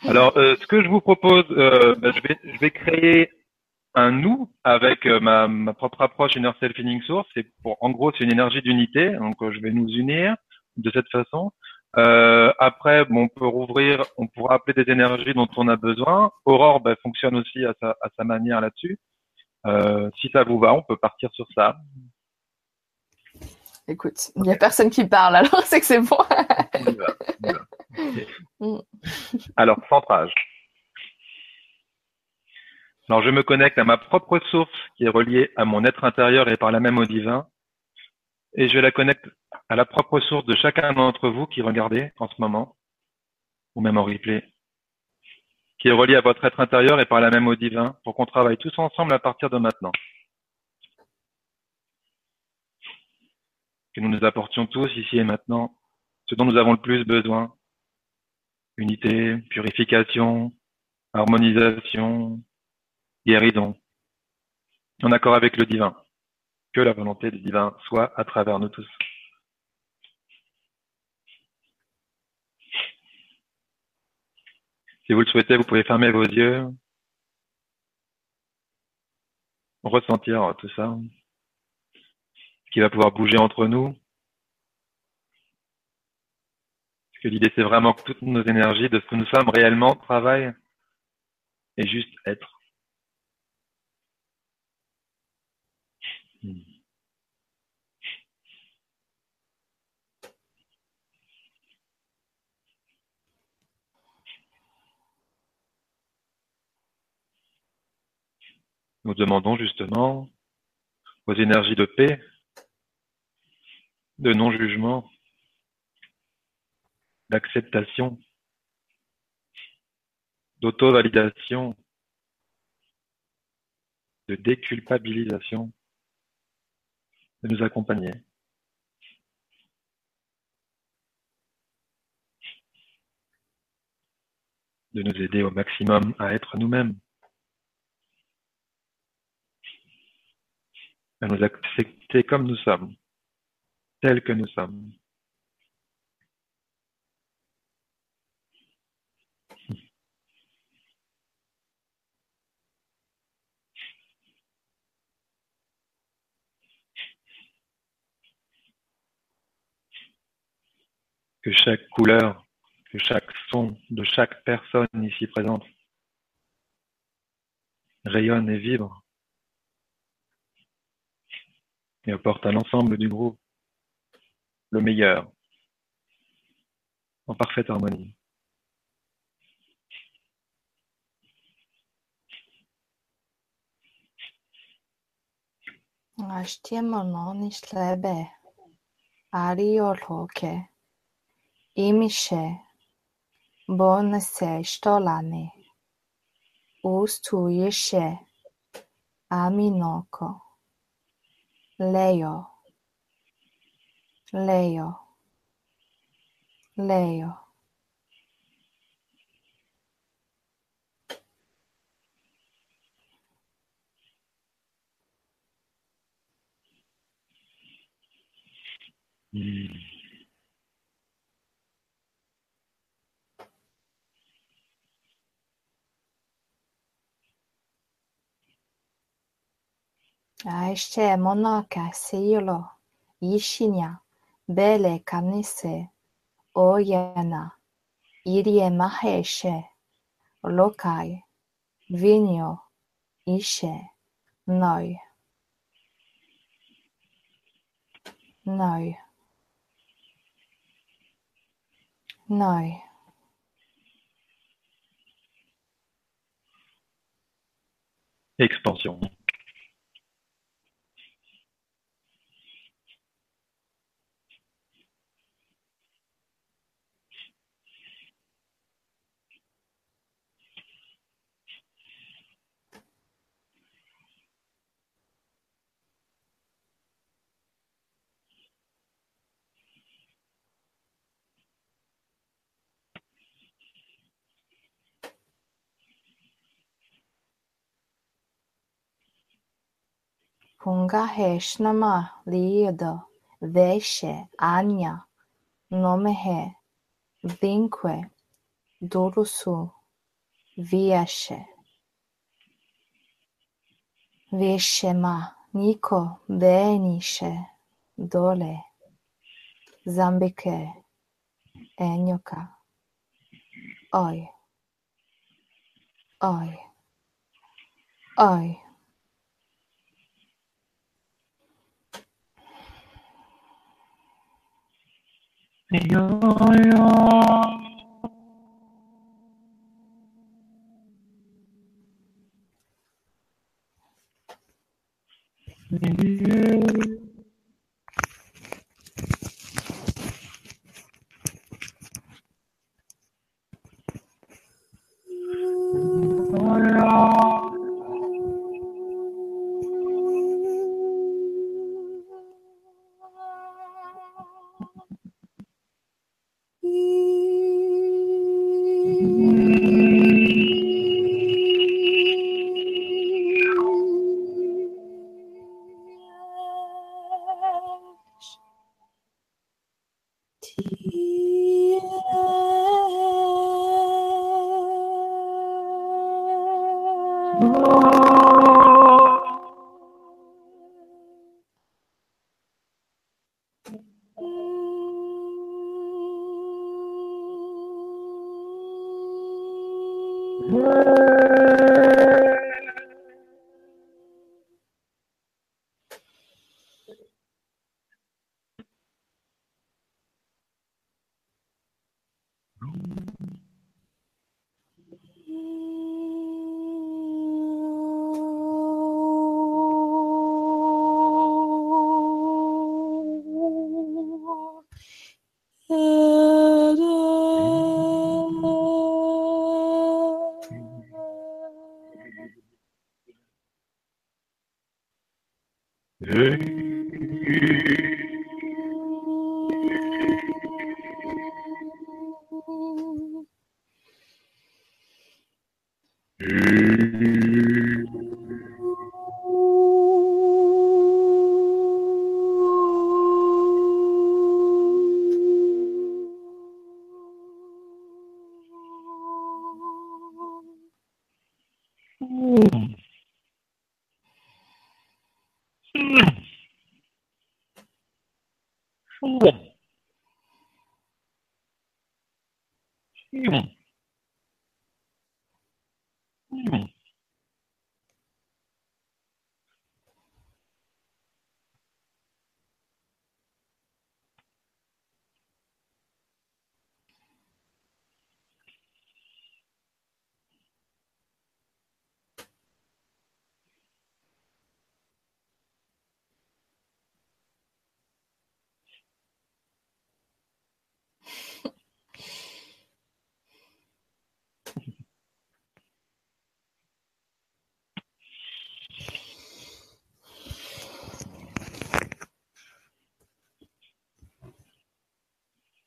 Alors, euh, ce que je vous propose, euh, bah, je, vais, je vais créer un nous avec euh, ma, ma propre approche Inner Self Healing Source. C'est pour, en gros, c'est une énergie d'unité. Donc, je vais nous unir de cette façon. Euh, après, bon, on peut rouvrir, on pourra appeler des énergies dont on a besoin. Aurore ben, fonctionne aussi à sa, à sa manière là-dessus. Euh, si ça vous va, on peut partir sur ça. Écoute, il n'y a personne qui parle, alors (laughs) c'est que c'est bon. On y va, on y va. (laughs) Mm. Alors, centrage. Alors, je me connecte à ma propre source qui est reliée à mon être intérieur et par là même au divin. Et je la connecte à la propre source de chacun d'entre vous qui regardez en ce moment, ou même en replay, qui est relié à votre être intérieur et par là même au divin, pour qu'on travaille tous ensemble à partir de maintenant. Que nous nous apportions tous ici et maintenant ce dont nous avons le plus besoin. Unité, purification, harmonisation, guérison, en accord avec le divin. Que la volonté du divin soit à travers nous tous. Si vous le souhaitez, vous pouvez fermer vos yeux, ressentir tout ça, ce qui va pouvoir bouger entre nous. Parce que l'idée, c'est vraiment que toutes nos énergies de ce que nous sommes réellement travaillent et juste être. Nous demandons justement aux énergies de paix, de non-jugement, d'acceptation, d'auto-validation, de déculpabilisation, de nous accompagner. de nous aider au maximum à être nous-mêmes, à nous accepter comme nous sommes, tels que nous sommes. Que chaque couleur, que chaque son de chaque personne ici présente rayonne et vibre et apporte à l'ensemble du groupe le meilleur, en parfaite harmonie. Ashtiamono nishlebe. Arioloke. Imishe. Bonese stolane. Ustuyeshe. Aminoko. Leo. Leo. Leo. Hmm. Aishe monaka seilo. Ishinya. Bele kanise. Oyana. Irie maheshe. Lokai. Vinyo. Ishe. Noi. Noi. Noi. Expansion. Pungahe shnama liido. Veshe anya. Nomehe. Vinque. Durusu. Viashe. Veshema. Niko. Benishe. Dole. Zambike. enyoka oi oi oi You.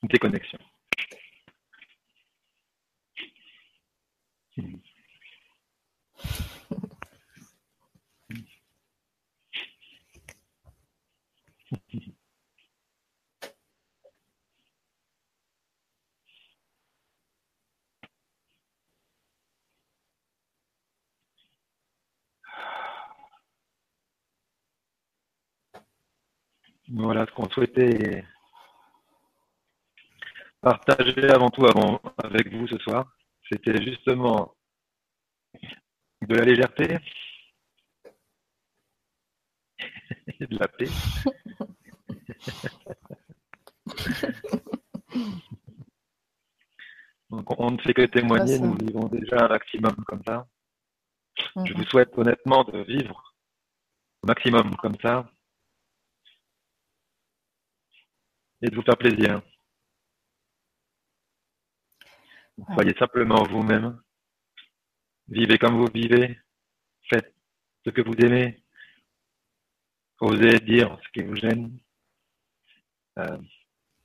Déconnexion. Voilà ce qu'on souhaitait partager avant tout avant, avec vous ce soir. C'était justement de la légèreté (laughs) et de la paix. (laughs) Donc on ne fait que témoigner, nous vivons déjà un maximum comme ça. Je vous souhaite honnêtement de vivre au maximum comme ça et de vous faire plaisir. Soyez simplement vous-même. Vivez comme vous vivez. Faites ce que vous aimez. Osez dire ce qui vous gêne. Euh,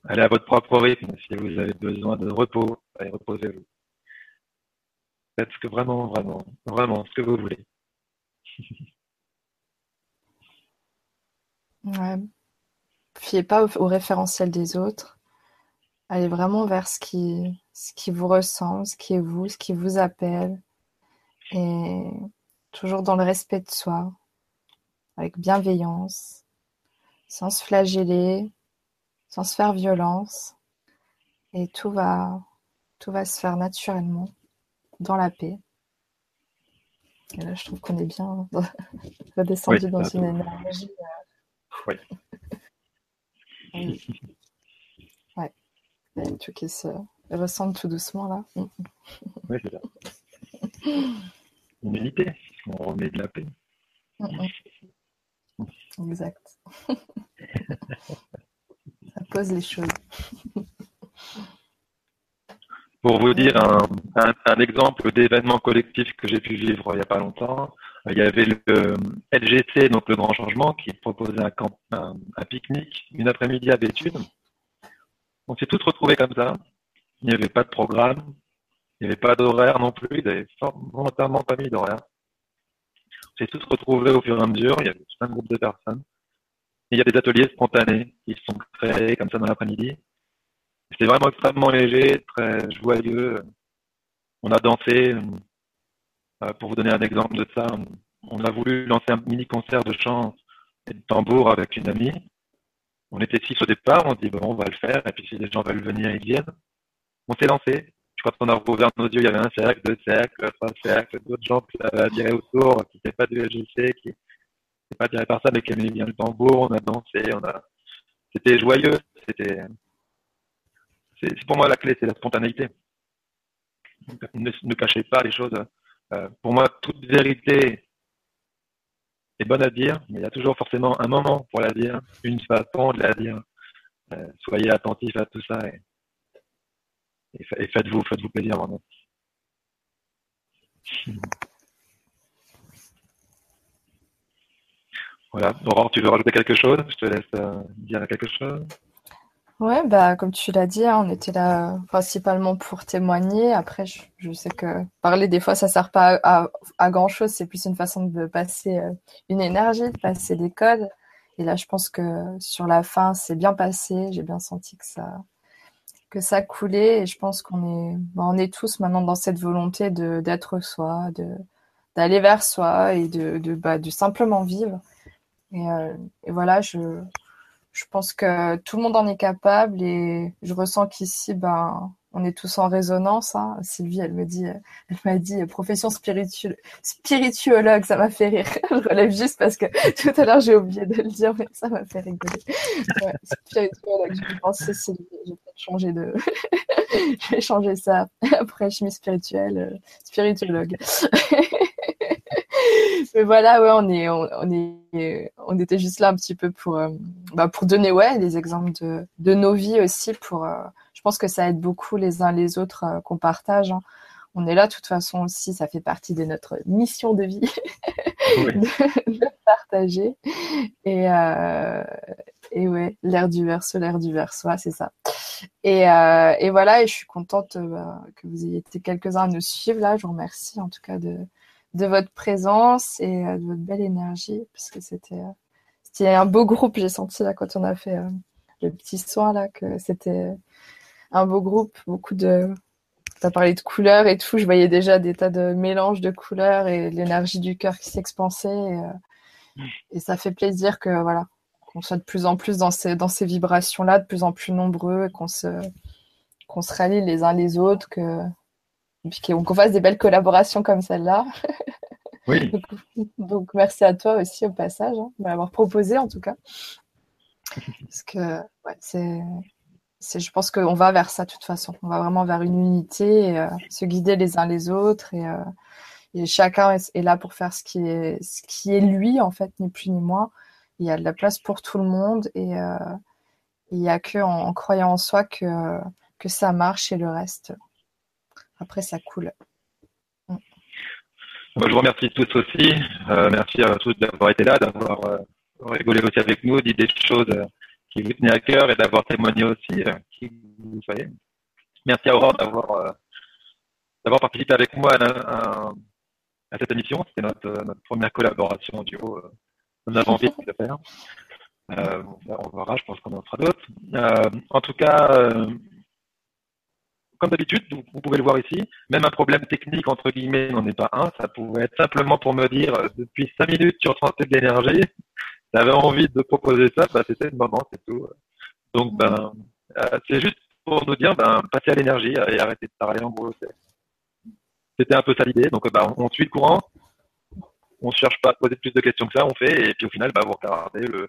allez à votre propre rythme. Si vous avez besoin de repos, allez reposez-vous. Faites ce que vraiment, vraiment, vraiment ce que vous voulez. (laughs) ouais. Fiez pas au, référentiel des autres. Allez vraiment vers ce qui, ce qui vous ressemble, ce qui est vous, ce qui vous appelle. Et toujours dans le respect de soi, avec bienveillance, sans se flageller, sans se faire violence. et tout va, tout va se faire naturellement, dans la paix. Et là, je trouve qu'on est bien (laughs) redescendu dans une énergie. Oui. ouais. (laughs) Il y a tout qui se ressemble tout doucement là. Mm. Oui, c'est ça. Humilité, on remet de la paix. Exact. (laughs) ça pose les choses. Pour vous dire un, exemple d'événement collectif que j'ai pu vivre il n'y a pas longtemps, il y avait le LGC, donc le Grand Changement, qui proposait un, camp, un, pique-nique une après-midi à Béthune. On s'est tous retrouvés comme ça. Il n'y avait pas de programme, il n'y avait pas d'horaire non plus, il n'avait volontairement pas mis d'horaire. On s'est tous retrouvés au fur et à mesure, il y avait un groupe de personnes. Il y a des ateliers spontanés qui sont créés comme ça dans l'après-midi. C'était vraiment extrêmement léger, très joyeux. On a dansé. Euh, pour vous donner un exemple de ça, on a voulu lancer un mini concert de chant et de tambour avec une amie. On était six au départ, on dit bon, on va le faire, et puis si les gens veulent venir, ils viennent. On s'est lancé. Je crois qu'on a rouvert nos yeux, il y avait un cercle, deux cercles, trois cercles, d'autres gens qui avaient autour, qui n'étaient pas du LGC, qui n'étaient pas attirés par ça, mais qui aimaient bien le tambour. On a dansé, on a. C'était joyeux, c'était c'est pour moi la clé, c'est la spontanéité. Ne, cachez pas les choses. Euh, pour moi, toute vérité est bonne à dire, mais il y a toujours forcément un moment pour la dire, une façon de la dire. Euh, soyez attentifs à tout ça et, et, faites-vous faites -vous plaisir vraiment. Voilà. Aurore, tu veux rajouter quelque chose? Je te laisse euh, dire quelque chose? Ouais, bah, comme tu l'as dit, hein, on était là principalement pour témoigner. Après, je, sais que parler, des fois, ça sert pas à, grand-chose. C'est plus une façon de passer euh, une énergie, de passer des codes. Et là, je pense que sur la fin, c'est bien passé. J'ai bien senti que ça, que ça coulait. Et je pense qu'on est, bah, on est tous maintenant dans cette volonté d'être soi, d'aller vers soi et de de, bah, de simplement vivre. Et, euh, et voilà, je je pense que tout le monde en est capable et je ressens qu'ici, ben, on est tous en résonance. Hein. Sylvie, elle me dit, elle m'a dit profession spirituelle, spirituologue, ça m'a fait rire. (laughs) je relève juste parce que (laughs) tout à l'heure j'ai oublié de le dire, mais ça m'a fait rigoler. Ouais, spirituologue, je pense Sylvie, je vais changer de, (laughs) je vais ça après chimie spirituelle, euh, spirituologue. Mais voilà, ouais, on est, on, est, on était juste là un petit peu pour, euh, bah, pour donner ouais des exemples de, de nos vies aussi. Pour, euh, je pense que ça aide beaucoup les uns les autres euh, qu'on partage. Hein. On est là, de toute façon aussi, ça fait partie de notre mission de vie (laughs) de, partager. Et, et ouais, l'air du verso, l'air du verso, c'est ça. Et, et, voilà, et je suis contente bah, que vous ayez été quelques-uns à nous suivre là. Je vous remercie en tout cas de, de votre présence et euh, de votre belle énergie, puisque c'était euh, c'était un beau groupe. J'ai senti là quand on a fait euh, le petit soin là que c'était un beau groupe, beaucoup de. Tu as parlé de couleurs et tout. Je voyais déjà des tas de mélanges de couleurs et l'énergie du cœur qui s'expansait. Et, ça fait plaisir que voilà qu'on soit de plus en plus dans ces dans ces vibrations là, de plus en plus nombreux, et qu'on se qu'on se rallie les uns les autres, que qu'on fasse des belles collaborations comme celle-là. (laughs) Oui. donc, merci à toi aussi au passage, hein, de m'avoir proposé en tout cas. Parce que ouais, c'est, c'est, je pense qu'on va vers ça de toute façon. On va vraiment vers une unité, et, euh, se guider les uns les autres et, euh, et chacun est, là pour faire ce qui est, ce qui est lui en fait, ni plus ni moins. Il y a de la place pour tout le monde et euh, il n'y a que en, en, croyant en soi que, que ça marche et le reste, après, ça coule. Mm. je vous remercie tous aussi. Euh, merci à tous d'avoir été là, d'avoir euh, rigolé aussi avec nous, dit des choses euh, qui vous tenaient à cœur et d'avoir témoigné aussi, qui vous soyez. Merci à Aurore d'avoir d'avoir participé avec moi à, cette émission. C'était notre, notre, première collaboration en duo. Nous avons envie de le faire. on verra, je pense qu'on en fera d'autres. en tout cas, comme d'habitude, vous, pouvez le voir ici, même un problème technique, entre guillemets, n'en est pas un. Ça pouvait être simplement pour me dire, euh, depuis cinq minutes, tu ressentais de l'énergie, tu (laughs) avais envie de proposer ça, bah, c'était le moment, c'est tout. Donc, ben, euh, c'est juste pour nous dire, ben, passer à l'énergie et arrêter de parler en gros. C'était un peu ça l'idée. Donc, ben, on suit le courant. On ne cherche pas à poser plus de questions que ça, on fait. Et puis au final, ben, vous regardez, le...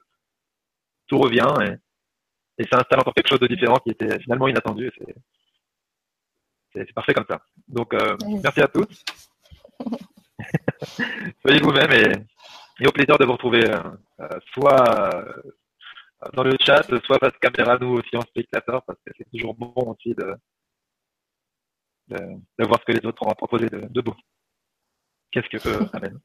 tout revient et, et ça installe encore quelque chose de différent qui était finalement inattendu. C'est parfait comme ça. Donc, euh, merci à tous. (laughs) Soyez vous-même et, au plaisir de vous retrouver euh, euh, soit dans le chat, soit face caméra, nous aussi en spectateur, parce que c'est toujours bon aussi de, de, voir ce que les autres ont à proposer de, beau. Qu'est-ce que peut (laughs) amène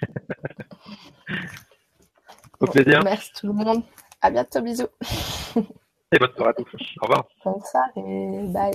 (laughs) Au plaisir. Merci tout le monde. À bientôt, bisous. Et bonne soirée à tous. Au revoir. Bonne soirée. Bye.